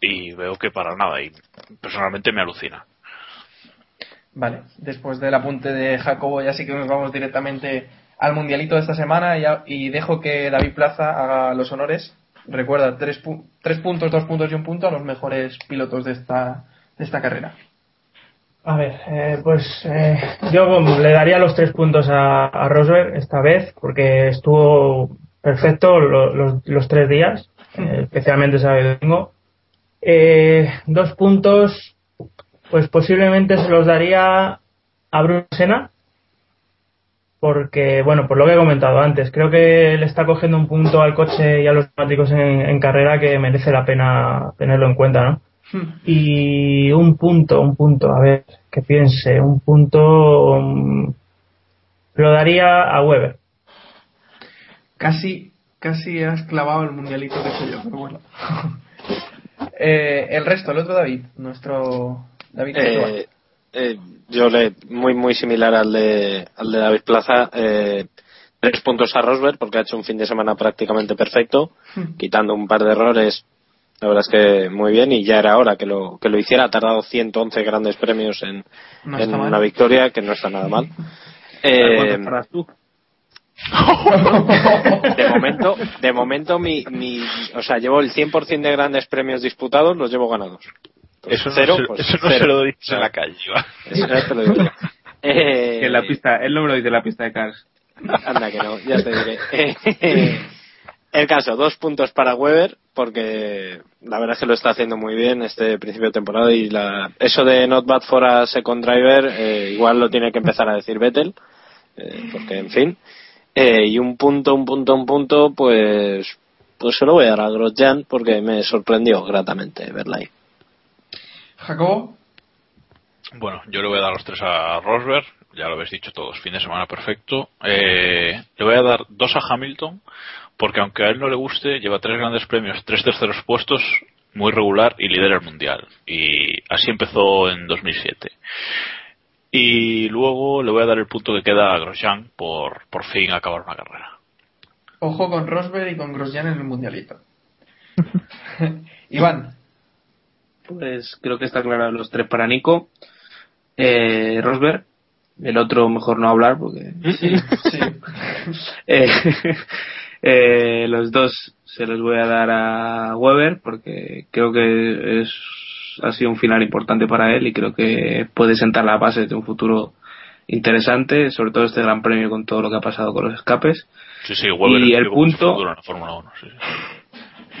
y veo que para nada. Y personalmente me alucina. Vale, después del apunte de Jacobo ya sí que nos vamos directamente al mundialito de esta semana y, y dejo que David Plaza haga los honores. Recuerda, tres, tres puntos, dos puntos y un punto a los mejores pilotos de esta, de esta carrera. A ver, eh, pues eh, yo le daría los tres puntos a, a, Rosberg esta vez porque estuvo perfecto los, los, tres días, eh, especialmente sábado y domingo. dos puntos, pues posiblemente se los daría a Bruno Senna porque, bueno, por lo que he comentado antes, creo que le está cogiendo un punto al coche y a los neumáticos en, en carrera que merece la pena tenerlo en cuenta, ¿no? Y un punto, un punto, a ver, que piense, un punto um, lo daría a Weber. Casi, casi has clavado el mundialito que soy yo, pero bueno. eh, el resto, el otro David, nuestro David. Eh, eh, yo le muy muy similar al de al de David Plaza. Eh, tres puntos a Rosberg porque ha hecho un fin de semana prácticamente perfecto, quitando un par de errores la verdad es que muy bien y ya era hora que lo, que lo hiciera. Ha tardado 111 grandes premios en, en una victoria, que no está nada mal. Eh, de momento, de momento mi, mi, o sea, llevo el 100% de grandes premios disputados, los llevo ganados. Eso no, cero, se, pues eso no se lo dices en la calle, Eso no se lo digo. Eh, que en la pista, él no me lo dice en la pista de cars. Anda que no, ya te diré. Eh, el caso, dos puntos para Weber, porque la verdad es que lo está haciendo muy bien este principio de temporada y la, eso de not bad for a second driver eh, igual lo tiene que empezar a decir Vettel, eh, porque en fin. Eh, y un punto, un punto, un punto, pues, pues se lo voy a dar a Grosjean porque me sorprendió gratamente verla ahí. Jacobo. Bueno, yo le voy a dar los tres a Rosberg, ya lo habéis dicho todos, fin de semana perfecto. le voy a dar dos a Hamilton porque aunque a él no le guste, lleva tres grandes premios, tres terceros puestos, muy regular y lidera el mundial. Y así empezó en 2007. Y luego le voy a dar el punto que queda a Grosjean por por fin acabar una carrera. Ojo con Rosberg y con Grosjean en el mundialito. Iván. Pues creo que está claro los tres para Nico. Eh, Rosberg, el otro mejor no hablar porque sí, sí. eh, eh, los dos se los voy a dar a Weber porque creo que es ha sido un final importante para él y creo que puede sentar la base de un futuro interesante, sobre todo este gran premio con todo lo que ha pasado con los escapes. Sí, sí, Weber y el punto, en la Fórmula 1, sí.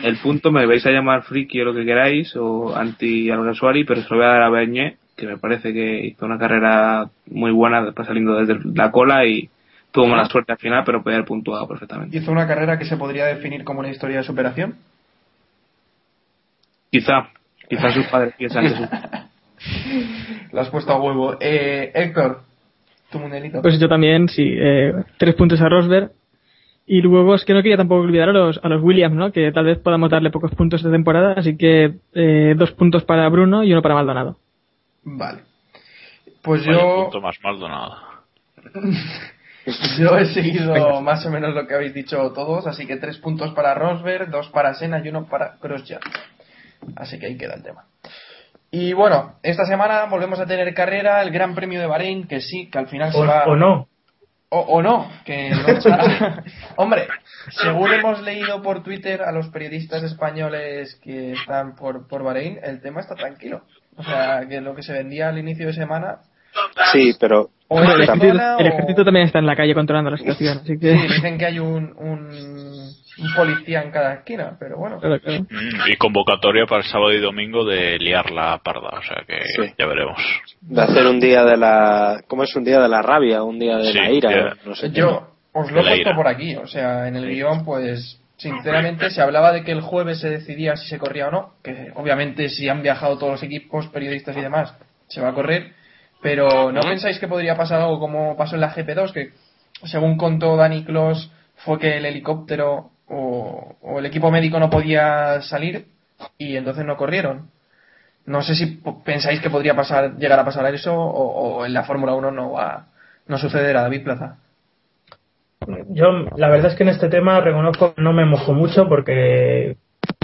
El punto me vais a llamar friki o lo que queráis o anti Alguersuari, pero se lo voy a dar a Beñé, que me parece que hizo una carrera muy buena saliendo desde la cola y tuvo mala suerte al final, pero puede haber puntuado perfectamente. ¿Hizo una carrera que se podría definir como una historia de superación? Quizá, quizá sus padres piensan que Lo has puesto a huevo. Eh, Héctor, tu mundialito. Pues yo también, sí. Eh, tres puntos a Rosberg. Y luego es que no quería tampoco olvidar a los, a los Williams, ¿no? Que tal vez podamos darle pocos puntos de temporada, así que eh, dos puntos para Bruno y uno para Maldonado. Vale. Pues Vaya yo. punto más Maldonado. Yo he seguido más o menos lo que habéis dicho todos, así que tres puntos para Rosberg, dos para Senna y uno para Grosjean. Así que ahí queda el tema. Y bueno, esta semana volvemos a tener carrera, el Gran Premio de Bahrein, que sí, que al final se va. o no. O, o no, que no está- Hombre, según hemos leído por Twitter a los periodistas españoles que están por, por Bahrein, el tema está tranquilo. O sea, que lo que se vendía al inicio de semana. Sí, pero Bueno, el, ejército también está en la calle controlando la situación, así que... Sí, dicen que hay un, un, un policía en cada esquina, pero bueno. Claro, claro. Mm, Y convocatoria para el sábado y domingo de liar la parda, o sea que Sí. ya veremos. de hacer un día de la ¿cómo es un día de la rabia un día de Sí, la ira no sé Yo os lo he puesto ira. por aquí, o sea, en el guion, pues, sinceramente, se hablaba de que el jueves se decidía si se corría o no, que obviamente si han viajado todos los equipos, periodistas y demás, se va a correr, pero ¿no pensáis que podría pasar algo como pasó en la GP2, que según contó Dani Clos, fue que el helicóptero o, o el equipo médico no podía salir y entonces no corrieron? No sé si pensáis que podría pasar, llegar a pasar eso o, o en la Fórmula 1 no va, no sucederá, David Plaza. Yo, la verdad es que en este tema reconozco que no me mojo mucho porque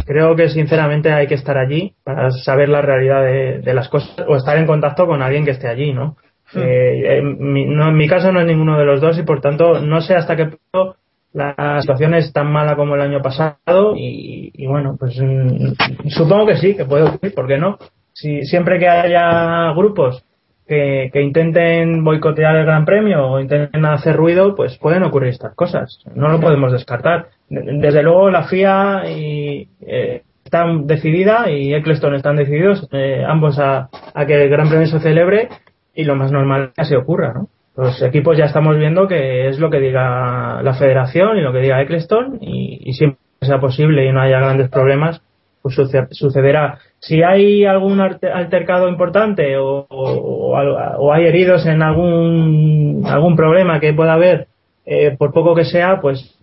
creo que sinceramente hay que estar allí para saber la realidad de, de las cosas o estar en contacto con alguien que esté allí, ¿no? Eh, en, mi, no, en mi caso no es ninguno de los dos y por tanto no sé hasta qué punto la situación es tan mala como el año pasado y, y bueno, pues mm, supongo que sí, que puede ocurrir, ¿por qué no? Si, siempre que haya grupos que, que intenten boicotear el Gran Premio o intenten hacer ruido, pues pueden ocurrir estas cosas. No lo podemos descartar. Desde luego la FIA y, eh, está decidida y Eccleston están decididos eh, ambos a, a que el Gran Premio se celebre y lo más normal es que así ocurra, ¿no? Los equipos ya estamos viendo que es lo que diga la federación y lo que diga Eccleston y, y siempre que sea posible y no haya grandes problemas, pues suce- sucederá. Si hay algún altercado importante o, o- o hay heridos en algún, algún problema que pueda haber, eh, por poco que sea, pues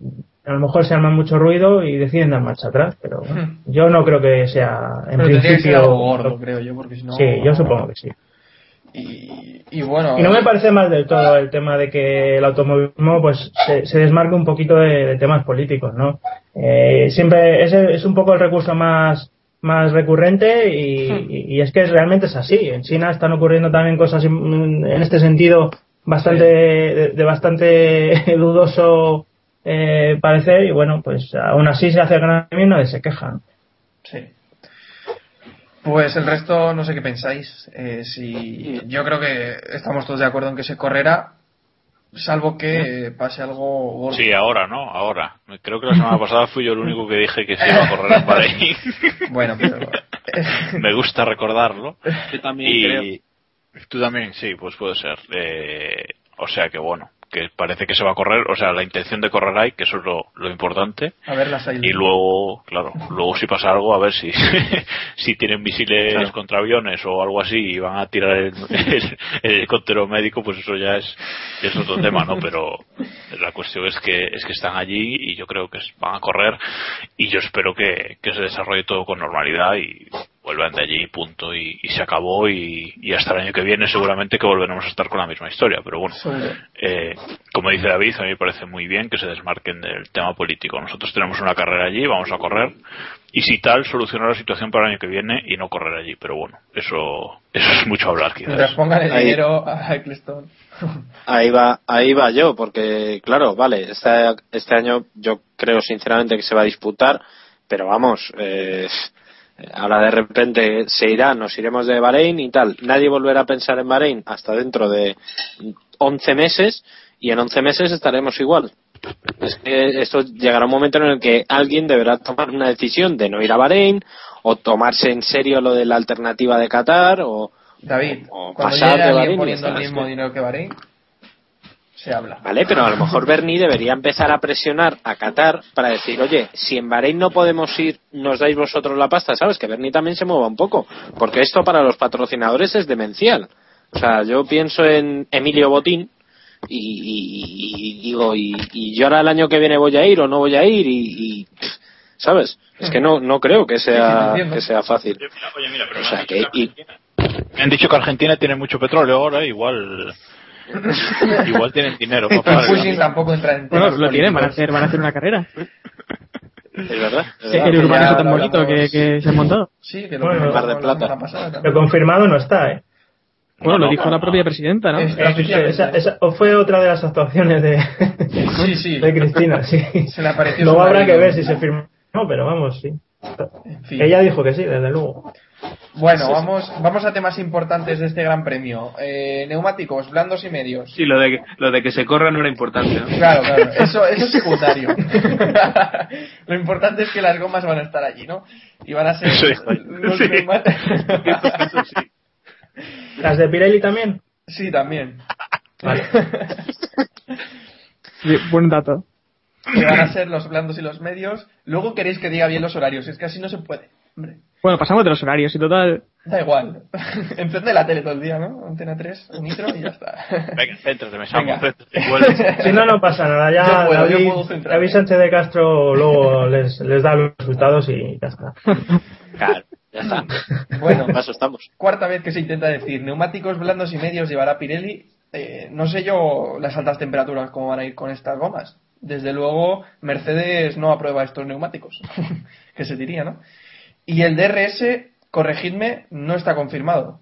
a lo mejor se arma mucho ruido y deciden dar marcha atrás, pero bueno, yo no creo que sea en Pero tendría que ser principio. algo gordo, creo yo, porque si no. Sí, yo supongo que sí. Y, y bueno. Y no me parece mal del todo el tema de que el automovilismo pues se, se desmarque un poquito de, de temas políticos, ¿no? Eh, siempre ese es un poco el recurso más más recurrente y, y- y es que realmente es así. En China están ocurriendo también cosas en, en este sentido bastante de, de bastante dudoso eh, parecer y bueno pues aún así se hace el gran premio y nadie se queja. ¿no? Sí. Pues el resto no sé qué pensáis. Eh, si yo creo que estamos todos de acuerdo en que se correrá, salvo que pase algo gordo. Sí, ahora, ¿no? Ahora. Creo que la semana pasada fui yo el único que dije que se iba a correr en Bahrein. Bueno, pero Me gusta recordarlo. Yo también y creo. tú también, sí, pues puede ser. Eh, o sea que bueno, que parece que se va a correr. O sea, la intención de correr hay, que eso es lo, lo importante. a ver las Y luego, claro, luego si pasa algo, a ver si, si tienen misiles Claro. contra aviones o algo así y van a tirar el, el, el helicóptero médico, pues eso ya es, es otro tema, ¿no? Pero la cuestión es que, es que están allí y yo creo que van a correr y yo espero que, que se desarrolle todo con normalidad y vuelvan de allí, punto, y, y se acabó y, y hasta el año que viene seguramente que volveremos a estar con la misma historia, pero bueno, eh, como dice David, a mí me parece muy bien que se desmarquen del tema político. Nosotros tenemos una carrera allí, vamos a correr y si tal, solucionar la situación para el año que viene y no correr allí. Pero bueno, eso, eso es mucho hablar quizás. Mientras pongan el Ahí. dinero a Eccleston. Ahí va, ahí va yo, porque claro, vale, este, este año yo creo sinceramente que se va a disputar, pero vamos, eh, ahora de repente se irá, nos iremos de Bahrein y tal, nadie volverá a pensar en Bahrein hasta dentro de 11 meses y en 11 meses estaremos igual. Es que esto llegará un momento en el que alguien deberá tomar una decisión de no ir a Bahrein o tomarse en serio lo de la alternativa de Qatar o, David, o cuando pasar de Bahrein y poniendo el mismo dinero que Bahrein, se habla. Vale, pero a lo mejor Bernie debería empezar a presionar a Qatar para decir, oye, si en Bahrein no podemos ir, nos dais vosotros la pasta, ¿sabes? Que Bernie también se mueva un poco, porque esto para los patrocinadores es demencial. O sea, yo pienso en Emilio Botín y, y- y digo, y, y yo ahora el año que viene voy a ir o no voy a ir y, ¿sabes? Es que no, no creo que sea, que sea fácil. Oye, mira, pero O sea, que, y, me han dicho que Argentina tiene mucho petróleo ahora, igual, igual tienen dinero. el- Pushing tampoco entra en Bueno, lo tienen, van a hacer, van a hacer una carrera. es verdad. es El verdad. urbano ya ese tan lo bonito que, se han montado. Sí, que lo Bueno, par de la plata. Pero confirmado no está, ¿eh? Bueno, No, lo dijo no, la no. propia presidenta, ¿no? Es- Esa, esa- o fue otra de las actuaciones de, Sí, sí. de Cristina, sí. Se le apareció Luego habrá que ver si se firma. No, pero vamos, sí. En fin. Ella dijo que sí, desde luego. Bueno, vamos, vamos a temas importantes de este gran premio. Eh, neumáticos, blandos y medios. Sí, lo de, lo de que se corra no era importante. ¿no? Claro, claro, eso, eso es secundario. Lo importante es que las gomas van a estar allí, ¿no? Y van a ser Sí, los sí. neumáticos. ¿Las de Pirelli también? Sí, también. Sí, buen dato. Que van a ser los blandos y los medios. Luego queréis que diga bien los horarios, es que así no se puede. Hombre, Bueno, pasamos de los horarios y total. da igual. Encende la tele todo el día, ¿no? Antena 3, nitro y ya está. Venga, céntrate, me vuelve. Si no, no pasa nada. Ya Yo puedo, yo David. David Sánchez de Castro luego les, les da los resultados y ya está. Claro, ya está. Bueno, Para eso estamos. cuarta vez que se intenta decir neumáticos blandos y medios llevará Pirelli. Eh, no sé yo las altas temperaturas cómo van a ir con estas gomas. Desde luego, Mercedes no aprueba estos neumáticos, que se diría, ¿no? Y el DRS, corregidme, no está confirmado.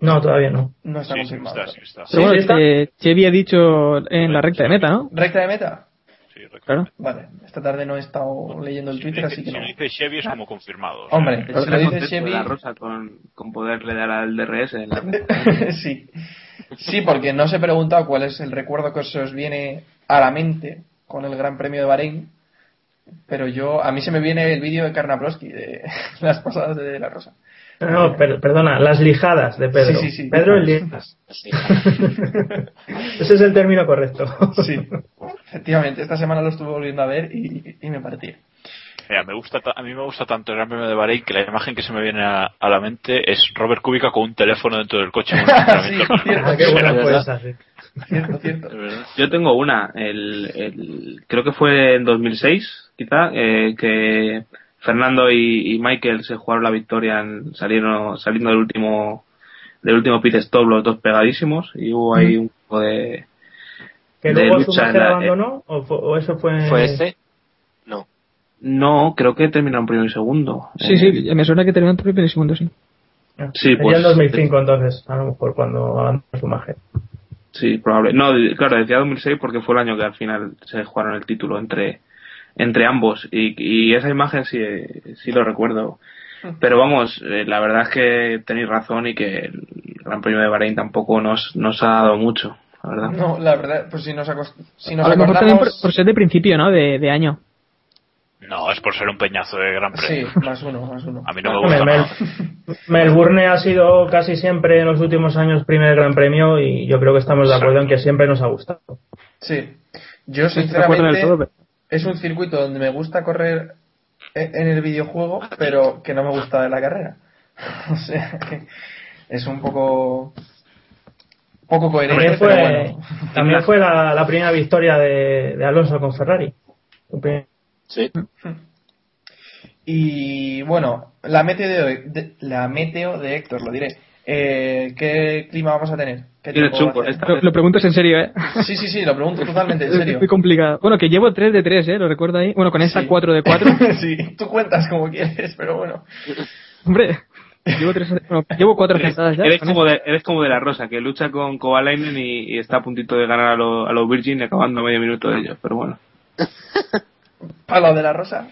No, todavía no. No está Sí, sí confirmado. está, sí está. Pero bueno, sí está. eh, Chevy ha dicho en la recta de meta, ¿no? ¿Recta de meta? Sí, recuerdo. Claro. Vale, esta tarde no he estado leyendo el Si Twitter, así que si no. lo dice Chevy es como confirmado. o sea, Hombre, si lo dice Chevy... de la Rosa con, con poderle dar al DRS en la sí. Sí, porque no os he preguntado cuál es el recuerdo que se os viene a la mente con el Gran Premio de Bahrein, pero yo, a mí se me viene el vídeo de Karnapolski de las pasadas de, De la Rosa. No, per- perdona, las lijadas de Pedro. Sí, sí, sí. Pedro en lijas. Ese es el término correcto. Sí, efectivamente, esta semana lo estuve volviendo a ver y, y me partí. Mira, me gusta, ta- a mí me gusta tanto el Gran Premio de Bahrein que la imagen que se me viene a, a la mente es Robert Kubica con un teléfono dentro del coche. Sí, Ah, qué buena. Cierto, cierto. Yo tengo una, el, el- creo que fue en 2006, quizá, eh, que Fernando y, y Michael se jugaron la victoria en, salieron, saliendo del último del último pit stop los dos pegadísimos y hubo ahí un poco de, ¿Que de luego lucha la- abandonó? ¿O, fue- o eso fue.? ¿Fue este? No. no creo que terminaron primero y segundo Sí, Eh, sí, me suena que terminó en primer segundo, sí. Sí, pues- en 2005 entonces, a lo mejor cuando abandonó Schumacher. Sí, probable. No, claro, decía 2006 porque fue el año que al final se jugaron el título entre entre ambos y, y esa imagen sí, sí lo recuerdo. Pero vamos, eh, la verdad es que tenéis razón y que el Gran Premio de Bahrein tampoco nos, nos ha dado mucho, la verdad. No, la verdad, pues si nos, si nos a lo mejor también por, por ser de principio, ¿no? De, de año. No, es por ser un peñazo de Gran Sí, Premio. más uno, más uno. A mí no me gusta Mel-. Melbourne ha sido casi siempre en los últimos años primer gran premio y yo creo que estamos de acuerdo en que siempre nos ha gustado. Sí. Yo, sinceramente, es un circuito donde me gusta correr e- en el videojuego, pero que no me gusta de la carrera. O sea, que es un poco poco coherente, También pero fue, bueno. también fue la, la primera victoria de, de Alonso con Ferrari. Su primer- Sí. Y bueno, la meteo de, de- la meteo de Héctor, lo diré. Eh, ¿Qué clima vamos a tener? ¿Qué Tiene tiempo va a chungo hacer? esta Lo, lo preguntas en serio, ¿eh? Sí, sí, sí, lo pregunto totalmente en serio. Es muy complicado. Bueno, que llevo 3 de 3, ¿eh? Lo recuerdo ahí. Bueno, con esta Sí. 4 de 4. sí, tú cuentas como quieres, pero bueno. Hombre, llevo, tres, bueno, llevo 4 Eres, acertadas ya. eres como de, eres como de la Rosa, que lucha con Kovalainen y, y está a puntito de ganar a los a los Virgin y acabando medio minuto de ellos, pero bueno. Para lo de la rosa.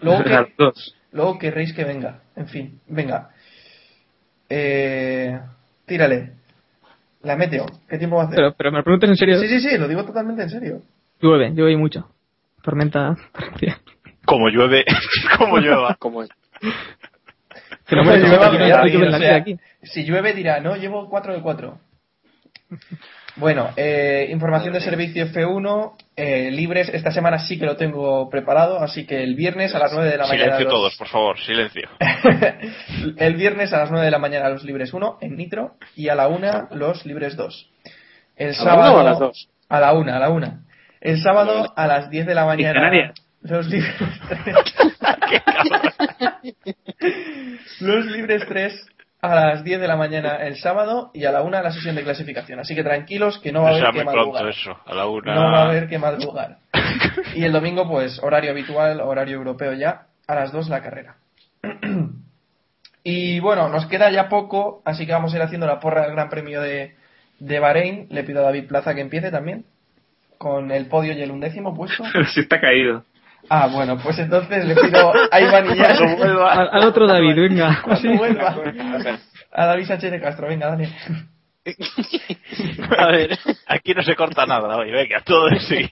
Luego que, dos. luego querréis que venga. En fin, venga. Eh, tírale. La meteo. ¿Qué tiempo va a hacer? Pero, pero me lo preguntas en serio. Sí, sí, sí, lo digo totalmente en serio. Llueve, llueve mucho. Tormenta. Como llueve, como llueva. Como es. Que no Hombre, puede llueva, o sea, aquí. Si llueve dirá, no, llevo 4 de 4. Bueno, eh, información de servicio F1, eh, libres, esta semana sí que lo tengo preparado, así que el viernes a las 9 de la mañana. Silencio los- todos, por favor, silencio. el viernes a las 9 de la mañana los libres 1 en Nitro y a la 1 los libres 2. El ¿A la sábado una o a las dos? a la 1, a la 1. El sábado a las 10 de la mañana los libres 3. los libres 3 a las 10 de la mañana el sábado y a la 1 la sesión de clasificación. Así que tranquilos que no va a O sea, haber que muy pronto madrugar. eso, a la una. No va a haber que madrugar. Y el domingo, pues, horario habitual, horario europeo ya, a las 2 la carrera. y bueno, nos queda ya poco, así que vamos a ir haciendo la porra del Gran Premio de, de Bahrein. Le pido a David Plaza que empiece también, con el podio y el undécimo puesto. Si está caído. Ah, bueno, pues entonces le pido a Iván y ya. Al, al otro David, venga. Cuando vuelva. A David Sánchez de Castro, venga, dale. A ver. Aquí no se corta nada hoy, venga, todo sí.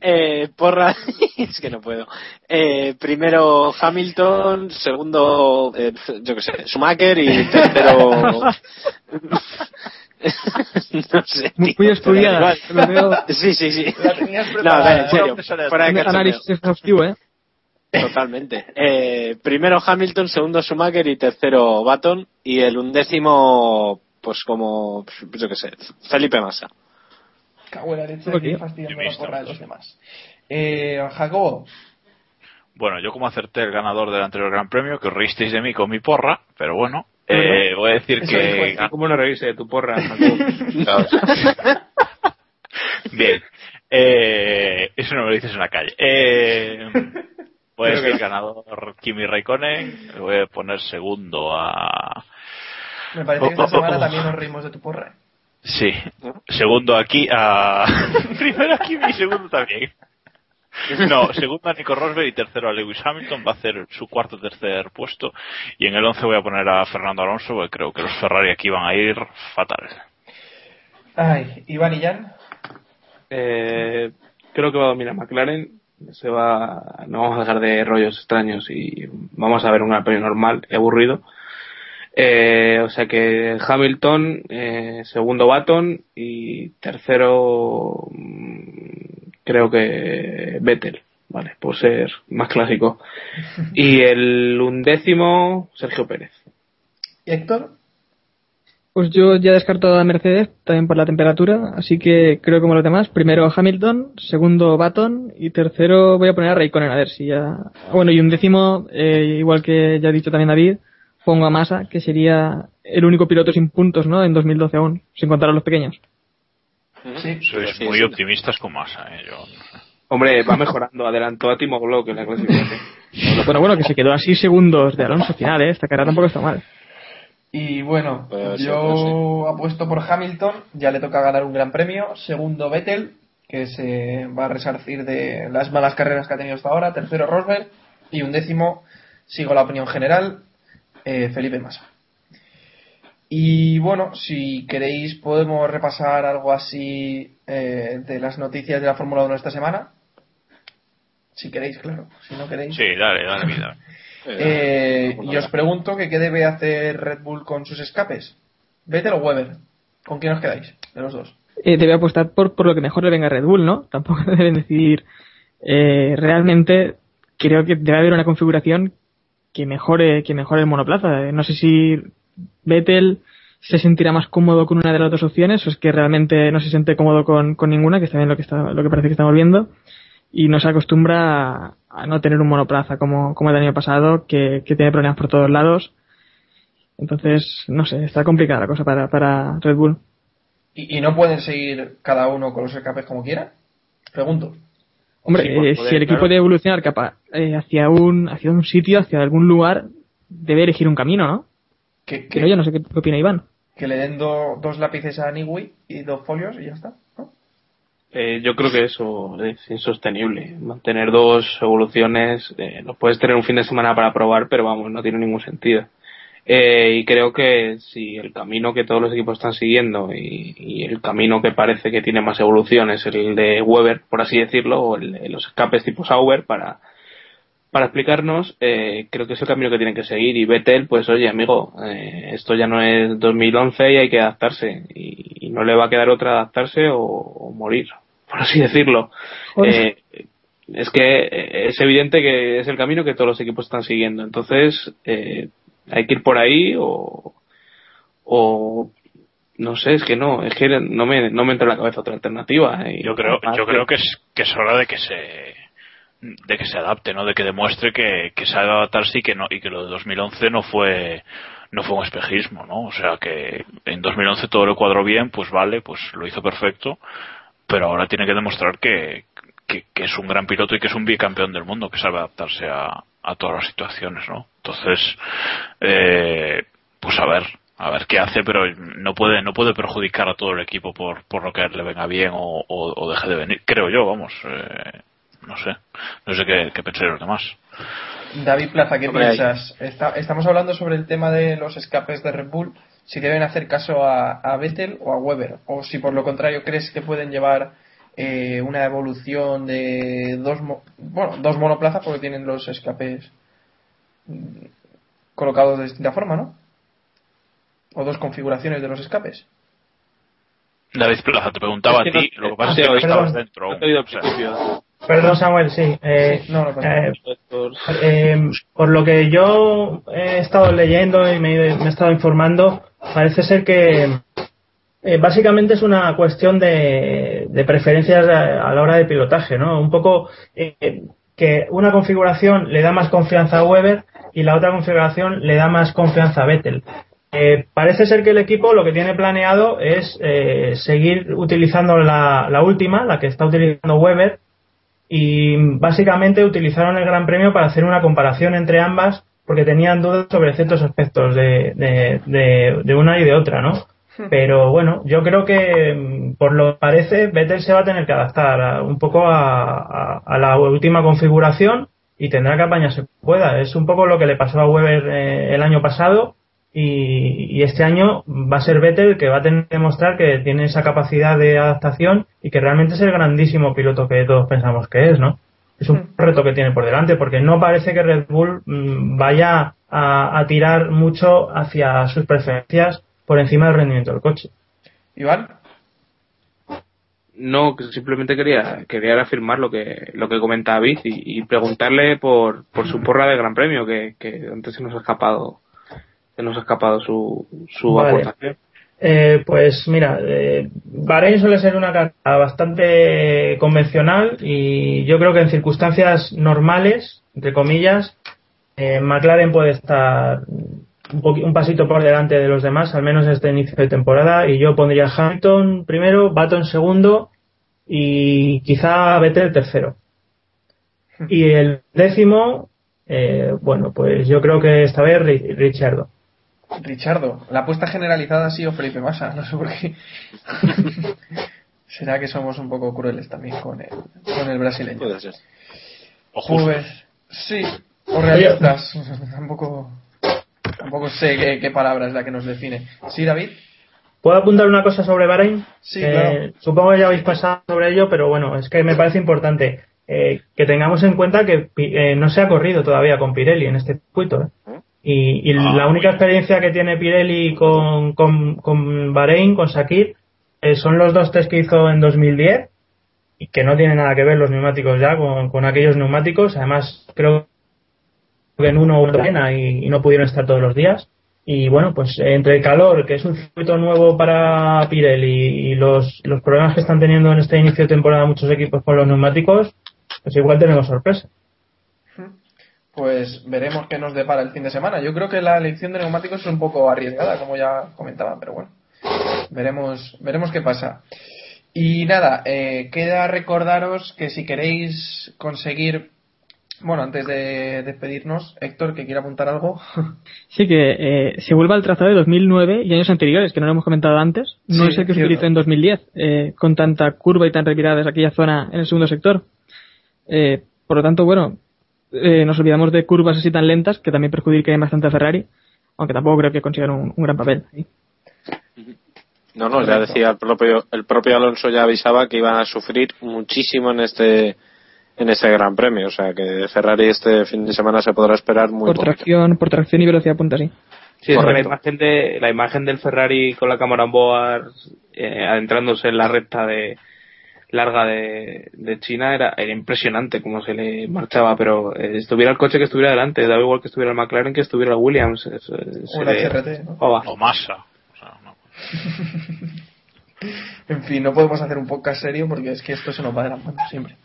Eh, porra, es que no puedo. Eh, primero Hamilton, segundo, eh, yo qué sé, Schumacher y tercero. no sé. Muy, tío, estudiada. pero Lo veo. Sí, sí, sí. La tenías No, preparada. ver, en serio. Fuera de análisis exhaustivo, ¿eh? Totalmente. Eh, primero Hamilton, segundo Schumacher y tercero Baton. Y el undécimo, pues como, yo qué sé, Felipe Massa. Cago en la leche, que fastidiando la porra de los demás. Eh, Jacobo, Bueno, yo como acerté el ganador del anterior Gran Premio, que os reísteis de mí con mi porra, pero bueno, eh, voy a decir Eso que... él. ¿Cómo no reírse de tu porra? Bien. Eh, eso no me lo dices en la calle. Eh, voy a decir ganador Kimi Raikkonen. Le voy a poner segundo a. Me parece que esta semana también nos reímos de tu porra. Sí. Segundo aquí a. Primero a Kimi y segundo también. No, segundo a Nico Rosberg y tercero a Lewis Hamilton. Va a hacer su cuarto o tercer puesto. Y en el once voy a poner a Fernando Alonso, porque creo que los Ferrari aquí van a ir fatal. Ay, Iván y Jan. Eh, creo que va a dominar McLaren. Se va, no vamos a dejar de rollos extraños y vamos a ver un Gran normal y aburrido. Eh, o sea que Hamilton, eh, segundo Baton y tercero mm, creo que Vettel, vale, por ser más clásico. Y el undécimo Sergio Pérez. ¿Y Héctor? Pues yo ya he descartado a Mercedes también por la temperatura, así que creo como los demás. Primero Hamilton, segundo Baton y tercero voy a poner a Raikkonen a ver si ya. Bueno, y un décimo, eh, igual que ya ha dicho también David, pongo a Massa, que sería el único piloto sin puntos, ¿no? En 2012 aún, sin contar a los pequeños. Sí. Sois muy optimistas con Massa, ¿eh? Yo, no sé. Hombre, va mejorando, adelantó a Timo Glock en la clasificación. Bueno, bueno, que se quedó así segundos de Alonso final, ¿eh? Esta carrera tampoco está mal. Y bueno, ser, yo apuesto por Hamilton, ya le toca ganar un gran premio. Segundo, Vettel, que se va a resarcir de las malas carreras que ha tenido hasta ahora. Tercero, Rosberg. Y un décimo, sigo la opinión general, eh, Felipe Massa. Y bueno, si queréis podemos repasar algo así eh, de las noticias de la Fórmula 1 esta semana. Si queréis, claro. Si no queréis. Sí, dale, dale, vida. Eh, y os pregunto que qué debe hacer Red Bull con sus escapes. ¿Vettel o Weber? ¿Con quién os quedáis? De los dos. Eh, debe apostar por, por lo que mejor le venga a Red Bull, ¿no? Tampoco deben decidir. Eh, realmente creo que debe haber una configuración que mejore, que mejore el monoplaza. Eh, No sé si Vettel se sentirá más cómodo con una de las dos opciones o es que realmente no se siente cómodo con, con ninguna, que es también lo que, está, lo que parece que estamos viendo, y no se acostumbra a, a no tener un monoplaza como, como el año pasado, que, que tiene problemas por todos lados. Entonces, no sé, está complicada la cosa para, para Red Bull. ¿Y, y no pueden seguir cada uno con los escapes como quiera? Pregunto. Hombre, Sí, pues eh, poder, si el equipo claro. debe evolucionar capa, eh, hacia un hacia un sitio, hacia algún lugar, debe elegir un camino, ¿no? Que, Pero yo no sé qué, qué opina Iván. que le den do- dos lápices a Niwi y dos folios y ya está. ¿no? Eh, yo creo que eso es insostenible. Mantener dos evoluciones, eh, lo puedes tener un fin de semana para probar, pero vamos, no tiene ningún sentido. Eh, y creo que si el camino que todos los equipos están siguiendo y, y el camino que parece que tiene más evolución es el de Weber, por así decirlo, o el de los escapes tipo Sauber para, para explicarnos, eh, creo que es el camino que tienen que seguir. Y Vettel, pues oye, amigo, eh, esto ya no es 2011 y hay que adaptarse. Y, y no le va a quedar otra adaptarse o, o morir, por así decirlo. Joder. Eh, es que eh, es evidente que es el camino que todos los equipos están siguiendo. Entonces, eh, hay que ir por ahí o, o no sé, es que no, es que no me, no me entra en la cabeza otra alternativa. Y Yo creo, yo creo que es, que es hora de que se de que se adapte, ¿no? De que demuestre que, que sabe adaptarse y que no y que lo de 2011 no fue no fue un espejismo, ¿no? O sea que en 2011 todo le cuadró bien, pues vale, pues lo hizo perfecto, pero ahora tiene que demostrar que, que, que es un gran piloto y que es un bicampeón del mundo, que sabe adaptarse a, a todas las situaciones, ¿no? Entonces, eh, pues a ver, a ver qué hace, pero no puede, no puede perjudicar a todo el equipo por, por lo que le venga bien o, o, o deje de venir, creo yo, vamos, eh, no sé, no sé qué, qué pensáis los demás. David Plaza, ¿qué Hombre, piensas? Está- estamos hablando sobre el tema de los escapes de Red Bull, si deben hacer caso a, a Vettel o a Weber, o si por lo contrario crees que pueden llevar eh, una evolución de dos, mo- bueno, dos monoplazas porque tienen los escapes mm, colocados de distinta forma, ¿no? O dos configuraciones de los escapes. David Plaza, te preguntaba Es que a ti, no- lo que pasa es que no estabas dentro. No aún. te he oído Perdón, Samuel, sí. Eh, No, no eh, eh, por lo que yo he estado leyendo y me, he- me he estado informando, parece ser que eh, básicamente es una cuestión de, de preferencias a, a la hora de pilotaje, ¿no? Un poco eh, que una configuración le da más confianza a Weber y la otra configuración le da más confianza a Vettel. eh, parece ser que el equipo lo que tiene planeado es eh, seguir utilizando la, la última, la que está utilizando Weber, y básicamente utilizaron el Gran Premio para hacer una comparación entre ambas porque tenían dudas sobre ciertos aspectos de, de, de, de una y de otra, ¿no? Pero bueno, yo creo que por lo que parece Vettel se va a tener que adaptar a- un poco a, a- a la última configuración y tendrá que apañarse pueda. Es un poco lo que le pasó a Weber eh, el año pasado y, y este año va a ser Vettel que va a tener que demostrar que tiene esa capacidad de adaptación y que realmente es el grandísimo piloto que todos pensamos que es, ¿no? Es un reto que tiene por delante porque no parece que Red Bull mm, vaya a, a tirar mucho hacia sus preferencias por encima del rendimiento del coche. Iván, No, que simplemente quería quería reafirmar lo que lo que comenta David y, y preguntarle por, por su porra de Gran Premio que, que antes se nos ha escapado se nos ha escapado su, su Vale. aportación. Eh, pues mira, eh, Bahrein suele ser una carrera bastante convencional y yo creo que en circunstancias normales, entre comillas, eh, McLaren puede estar un, un pasito por delante de los demás, al menos en este inicio de temporada, y yo pondría Hamilton primero, Baton segundo y quizá Vettel tercero. Y el décimo, eh, bueno, pues yo creo que esta vez Ri- Richardo. Richardo, la apuesta generalizada ha sido Felipe Massa, no sé por qué. Será que somos un poco crueles también con el, con el brasileño. Puede ser. Pues sí, o realistas. tampoco, tampoco sé qué, qué palabra es la que nos define. Sí, David. ¿Puedo apuntar una cosa sobre Bahrein? Sí, Eh, claro. Supongo que ya habéis pasado sobre ello, pero bueno, es que me parece importante eh, que tengamos en cuenta que Pi- eh, no se ha corrido todavía con Pirelli en este circuito. ¿eh? Y, y Ah, la única experiencia que tiene Pirelli con, con, con Bahrein, con Sakir, eh, son los dos test que hizo en 2010 y que no tienen nada que ver los neumáticos ya con, con aquellos neumáticos. Además, creo que en uno hubo arena y, y no pudieron estar todos los días. Y bueno, pues entre el calor, que es un circuito nuevo para Pirelli, y los, los problemas que están teniendo en este inicio de temporada muchos equipos con los neumáticos, pues igual tenemos sorpresa. Pues veremos qué nos depara el fin de semana. Yo creo que la elección de neumáticos es un poco arriesgada, como ya comentaba, pero bueno, veremos, veremos qué pasa. Y nada, eh, queda recordaros que si queréis conseguir, bueno, antes de despedirnos, Héctor, que quiere apuntar algo. Sí, que eh, se vuelva al trazado de 2009 y años anteriores, que no lo hemos comentado antes. No Sí, es el que se utilizó en 2010, eh, con tanta curva y tan retirada de aquella zona en el segundo sector. Eh, por lo tanto, bueno, eh, nos olvidamos de curvas así tan lentas que también perjudican bastante a Ferrari, aunque tampoco creo que consigan un, un gran papel. ahí. No, no, ya decía el propio, el propio Alonso ya avisaba que iban a sufrir muchísimo en este en este Gran Premio, o sea que Ferrari este fin de semana se podrá esperar muy Por poquito. tracción, por tracción y velocidad punta, sí. Sí, es la imagen de la imagen del Ferrari con la cámara en board eh, adentrándose en la recta de larga de, de China era, era impresionante cómo se le marchaba, pero eh, estuviera el coche que estuviera delante, daba igual que estuviera el McLaren que estuviera el Williams. es- es- O el HRT, ¿no? O masa. O sea, no. En fin, no podemos hacer un podcast serio porque es que esto se nos va de las manos siempre.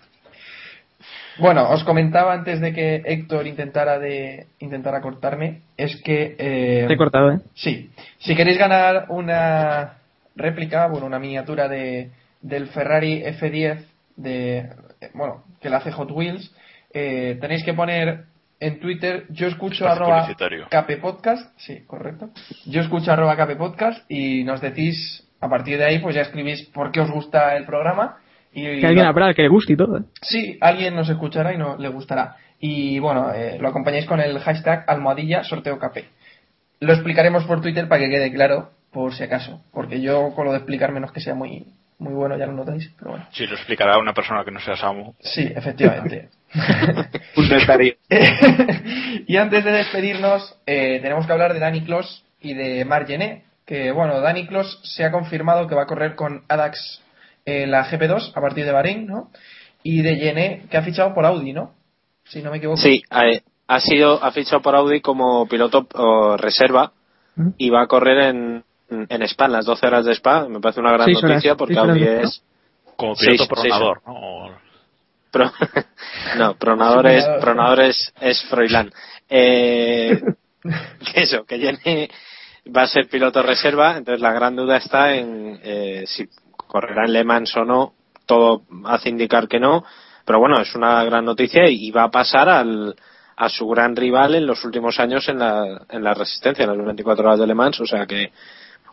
Bueno, os comentaba antes de que Héctor intentara de intentara cortarme, es que eh, Te he cortado, ¿eh? sí, si queréis ganar una réplica, bueno, una miniatura de del Ferrari F10 de bueno, que la hace Hot Wheels, eh, tenéis que poner en Twitter yo escucho arroba. Cape Podcast, sí, correcto. Yo escucho arroba Cape Podcast y nos decís, a partir de ahí, pues ya escribís por qué os gusta el programa. Y, Que alguien habrá que le guste y todo. ¿eh? Sí, alguien nos escuchará y no le gustará. Y bueno, eh, lo acompañáis con el hashtag almohadilla sorteo capé. Lo explicaremos por Twitter para que quede claro, por si acaso. Porque yo con lo de explicar menos que sea muy, muy bueno, ya lo notáis, pero bueno. Sí, lo explicará una persona que no sea Samu. Sí, efectivamente. Un detalle. y antes de despedirnos, eh, tenemos que hablar de Dani Kloss y de Marc Gené, que bueno, Dani Kloss se ha confirmado que va a correr con Adax en la GP2 a partir de Bahrein, ¿no? Y de Gené, que ha fichado por Audi, ¿no? Si no me equivoco. Sí, eh, ha sido ha fichado por Audi como piloto o reserva ¿Mm? y va a correr en en Spa, en las 12 horas de Spa. Me parece una gran horas, noticia porque Audi es Como piloto seis- pronador, ¿no? Pro- no, Pronador es, Pronador. Es, es Froilán. Eh, que eso, que Jenny va a ser piloto reserva, entonces la gran duda está en eh, si correrá en Le Mans o no. Todo hace indicar que no, pero bueno, es una gran noticia y va a pasar al, a su gran rival en los últimos años en la, en la resistencia, en las 24 horas de Le Mans, o sea que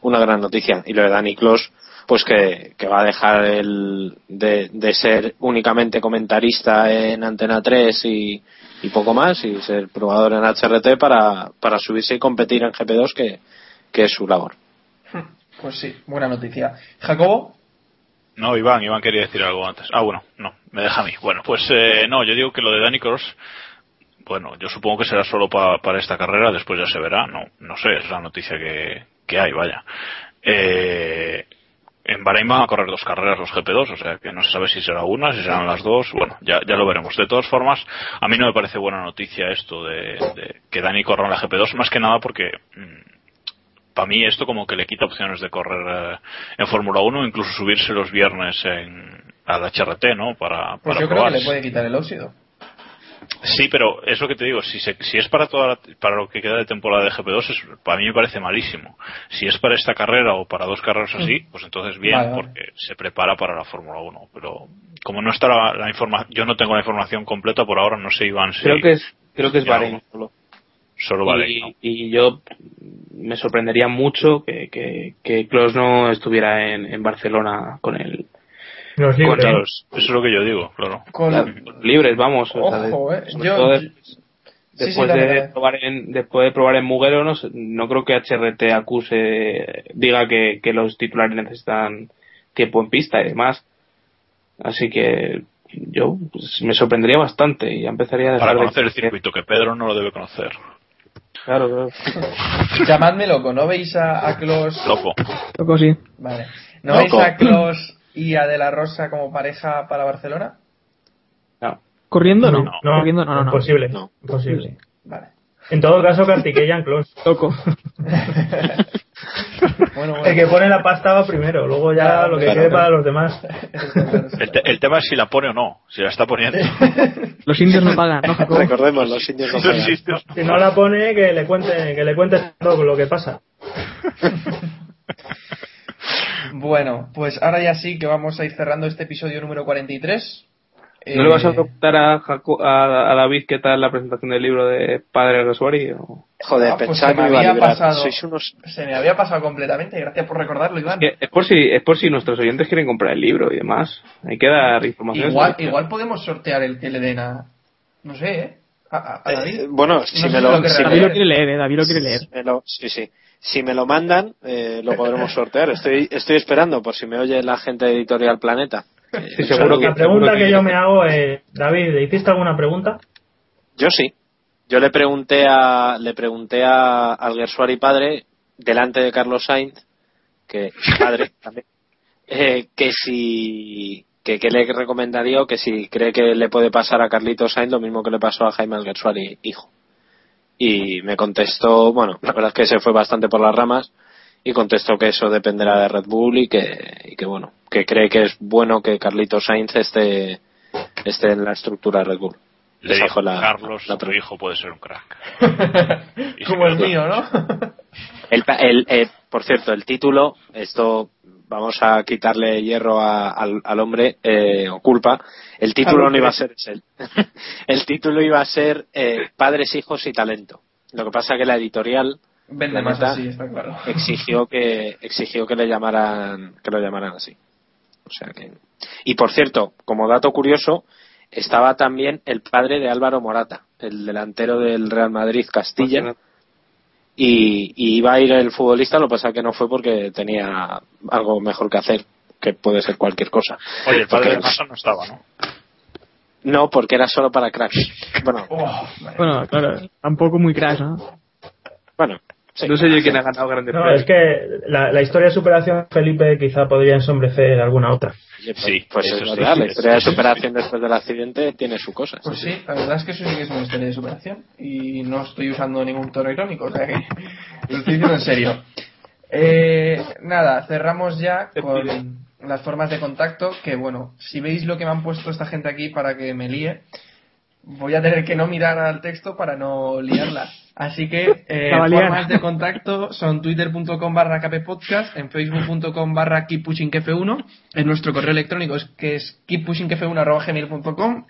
una gran noticia. Y lo de Dani Clos, pues que, que va a dejar el, de, de ser únicamente comentarista en Antena 3 y, y poco más y ser probador en HRT para, para subirse y competir en GP2 que, que es su labor. Pues sí, buena noticia. Jacobo, No, Iván, Iván quería decir algo antes. Ah, bueno, no, me deja a mí. Bueno, pues eh, no, yo digo que lo de Danny Cross, bueno, yo supongo que será solo pa- para esta carrera, después ya se verá, no, no sé, es la noticia que, que hay, vaya. Eh, en Bahrein van a correr dos carreras los GP2, o sea que no se sabe si será una, si serán las dos, bueno, ya, ya lo veremos. De todas formas, a mí no me parece buena noticia esto de, de que Dani corra en la GP2, más que nada porque para mí esto como que le quita opciones de correr eh, en Fórmula 1, incluso subirse los viernes en, al HRT, ¿no? Para, pues para yo creo que le puede quitar el óxido. Sí, pero es lo que te digo, si, se- si es para toda la- para lo que queda de temporada de GP2, es, para mí me parece malísimo. Si es para esta carrera o para dos carreras así, Mm. pues entonces bien, Vale, vale. porque se prepara para la Fórmula 1. Pero como no está la, la información, yo no tengo la información completa por ahora, no sé Iván si... Creo que es, creo que es Bahrein solo. Solo Bahrein, ¿no? y, y yo me sorprendería mucho que, que, que Klos no estuviera en, en Barcelona con el Los con libres. los- Eso es lo que yo digo, claro. Con- libres, vamos. de- Ojo, eh. Yo- todo de- Sí, sí, después de probar en después de probar en Mugello no, sé- no creo que HRT acuse diga que, que los titulares necesitan tiempo en pista y demás así que yo pues, me sorprendería bastante y ya empezaría a Para de- conocer el circuito, que Pedro no lo debe conocer. claro, claro. Llamadme loco, ¿no veis a, a Klos? Loco. Loco, sí. Vale. ¿No Loco. veis a Klos y a De La Rosa como pareja para Barcelona? No. ¿Corriendo? No. No, Corriendo, no, no. no. imposible. No. Imposible. Vale. En todo caso, Kartikeyan Close. Bueno, bueno. El que pone la pasta va primero, luego ya Claro, lo que claro, quede claro. para los demás. El, te- el tema es si la pone o no, si la está poniendo. Los indios no pagan. Recordemos, los indios no pagan. Si no la pone, que le cuente, que le cuente todo lo que pasa. Bueno, pues ahora ya sí que vamos a ir cerrando este episodio número 43. ¿No le vas a Eh, preguntar a, Jaco- a, a David qué tal la presentación del libro de Padre Resuari? O... Joder, Ah, pues pensaba se me que me iba a había pasado. Sois unos... Se me había pasado completamente, gracias por recordarlo, Iván. Que es por si es por si nuestros oyentes quieren comprar el libro y demás. Hay que dar información. Igual, podemos sortear el que le den a. No sé, ¿eh? A, a- a David. Eh, bueno, si No me lo... si David lo quiere leer, eh. David lo quiere leer. me lo- sí, sí. Si me lo mandan, eh, lo podremos sortear. Estoy, estoy esperando por si me oye la gente de Editorial Planeta. Sí, seguro que la pregunta seguro que yo me hago es, David, ¿le hiciste alguna pregunta? Yo sí. Yo le pregunté a le pregunté a al Gersuari padre delante de Carlos Sainz, que padre también, eh, que si que, que le recomendaría o que si cree que le puede pasar a Carlitos Sainz lo mismo que le pasó a Jaime Alguersuari hijo. Y me contestó, bueno, la verdad es que se fue bastante por las ramas y contestó que eso dependerá de Red Bull y que, y que bueno, que cree que es bueno que Carlitos Sainz esté, esté en la estructura Red Bull. Le dijo la- Carlos, la tu hijo puede ser un crack. Como el mío, ¿no? El, pa- el, eh, por cierto, el título, esto vamos a quitarle hierro a- al, al hombre eh, o culpa. El título no iba a ser ese. El título iba a ser eh, Padres, Hijos y Talento. Lo que pasa que la editorial Vende más Planeta así, está claro. exigió que exigió que le llamaran que lo llamaran así. O sea que y por cierto, como dato curioso, estaba también el padre de Álvaro Morata, el delantero del Real Madrid Castilla y, y iba a ir el futbolista, lo que pasa que no fue porque tenía algo mejor que hacer, que puede ser cualquier cosa. Oye, el padre de Massa no estaba, ¿no? No, porque era solo para cracks. Bueno, Oh. Bueno, claro, tampoco muy crash, ¿no? bueno. Sí. No sé yo quién ha ganado grandes No, premios. es que la, la historia de superación de Felipe quizá podría ensombrecer alguna otra. Pues, Sí, pues eso es sí, verdad, la eso historia de sí. superación después del accidente tiene su cosa. Pues sí, la verdad es que eso sí que es una historia de superación. Y no estoy usando ningún tono irónico, o sea que lo estoy diciendo en serio. Eh, nada, cerramos ya con las formas de contacto. Que bueno, si veis lo que me han puesto esta gente aquí para que me líe, voy a tener que no mirar al texto para no liarla. Así que eh, formas de contacto son twitter.com barra kppodcast, en facebook.com barra keeppushingkf1, en nuestro correo electrónico es que es keeppushingkf1 arroba gmail.com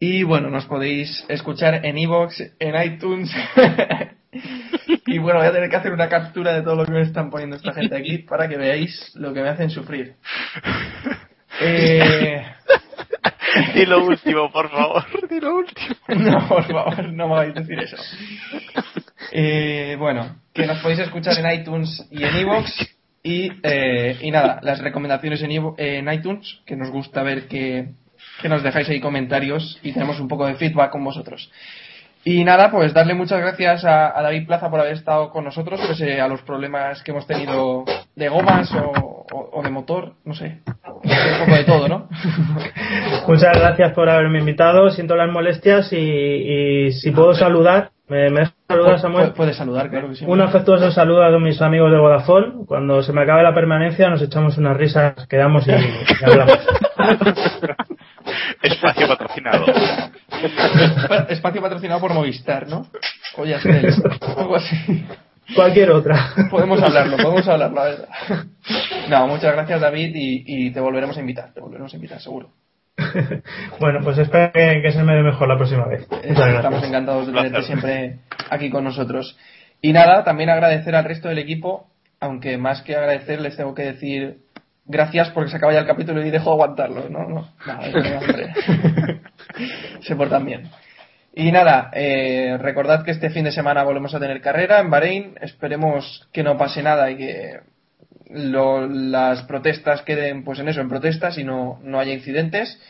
y bueno, nos podéis escuchar en iVoox, en iTunes y bueno, voy a tener que hacer una captura de todo lo que me están poniendo esta gente aquí para que veáis lo que me hacen sufrir. Eh, Y lo último, por favor. Di lo último. No, por favor, no me vais a decir eso. Eh, bueno, que nos podéis escuchar en iTunes y en iVoox. Y, eh, y nada, las recomendaciones en, en iTunes, que nos gusta ver que, que nos dejáis ahí comentarios y tenemos un poco de feedback con vosotros. Y nada, pues darle muchas gracias a, a David Plaza por haber estado con nosotros, pese a los problemas que hemos tenido de gomas o, o- o de motor, no sé. Un poco de todo, ¿no? Muchas gracias por haberme invitado. Siento las molestias y, y si puedo saludar, ¿me, me saludar, Samuel? Pu- Puedes saludar, claro que sí. Un afectuoso saludo a mis amigos de Vodafone. Cuando se me acabe la permanencia nos echamos unas risas, quedamos y, y hablamos. Espacio patrocinado. Espa- Espacio patrocinado por Movistar, ¿no? O algo así. Cualquier otra. Podemos hablarlo, podemos hablarlo, la verdad. No, muchas gracias David y, y te volveremos a invitar, te volveremos a invitar, seguro. Bueno, pues espero que, que se me dé mejor la próxima vez. Estamos encantados de tenerte siempre aquí con nosotros. Y nada, también agradecer al resto del equipo, aunque más que agradecer les tengo que decir gracias porque se acaba ya el capítulo y dejo de aguantarlo. No, no, no, es broma, hombre. se portan bien. Y nada, eh, recordad que este fin de semana volvemos a tener carrera en Bahrein. Esperemos que no pase nada y que lo- las protestas queden pues en eso, en protestas y no, no haya incidentes.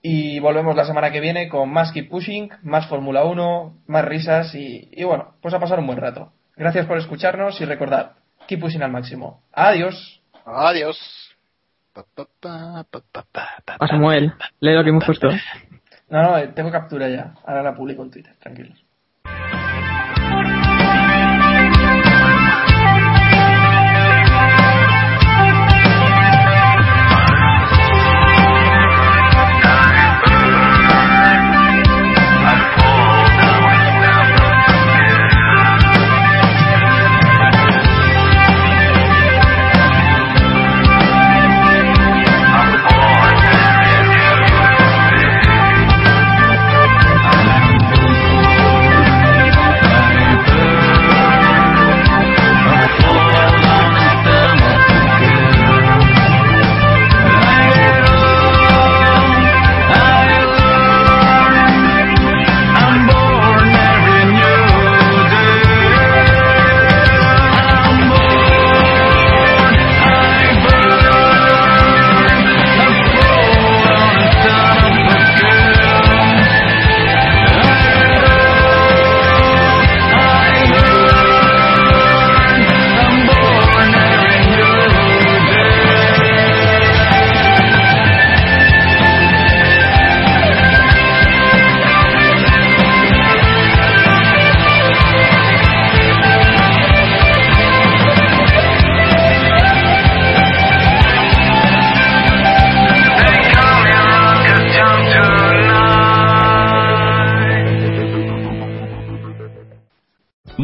Y volvemos la semana que viene con más Keep Pushing, más Fórmula 1, más risas y, y bueno, pues a pasar un buen rato. Gracias por escucharnos y recordad, Keep Pushing al máximo. Adiós. Adiós. A Samuel, lee lo que hemos puesto. No, no, tengo captura ya. Ahora la publico en Twitter, tranquilos.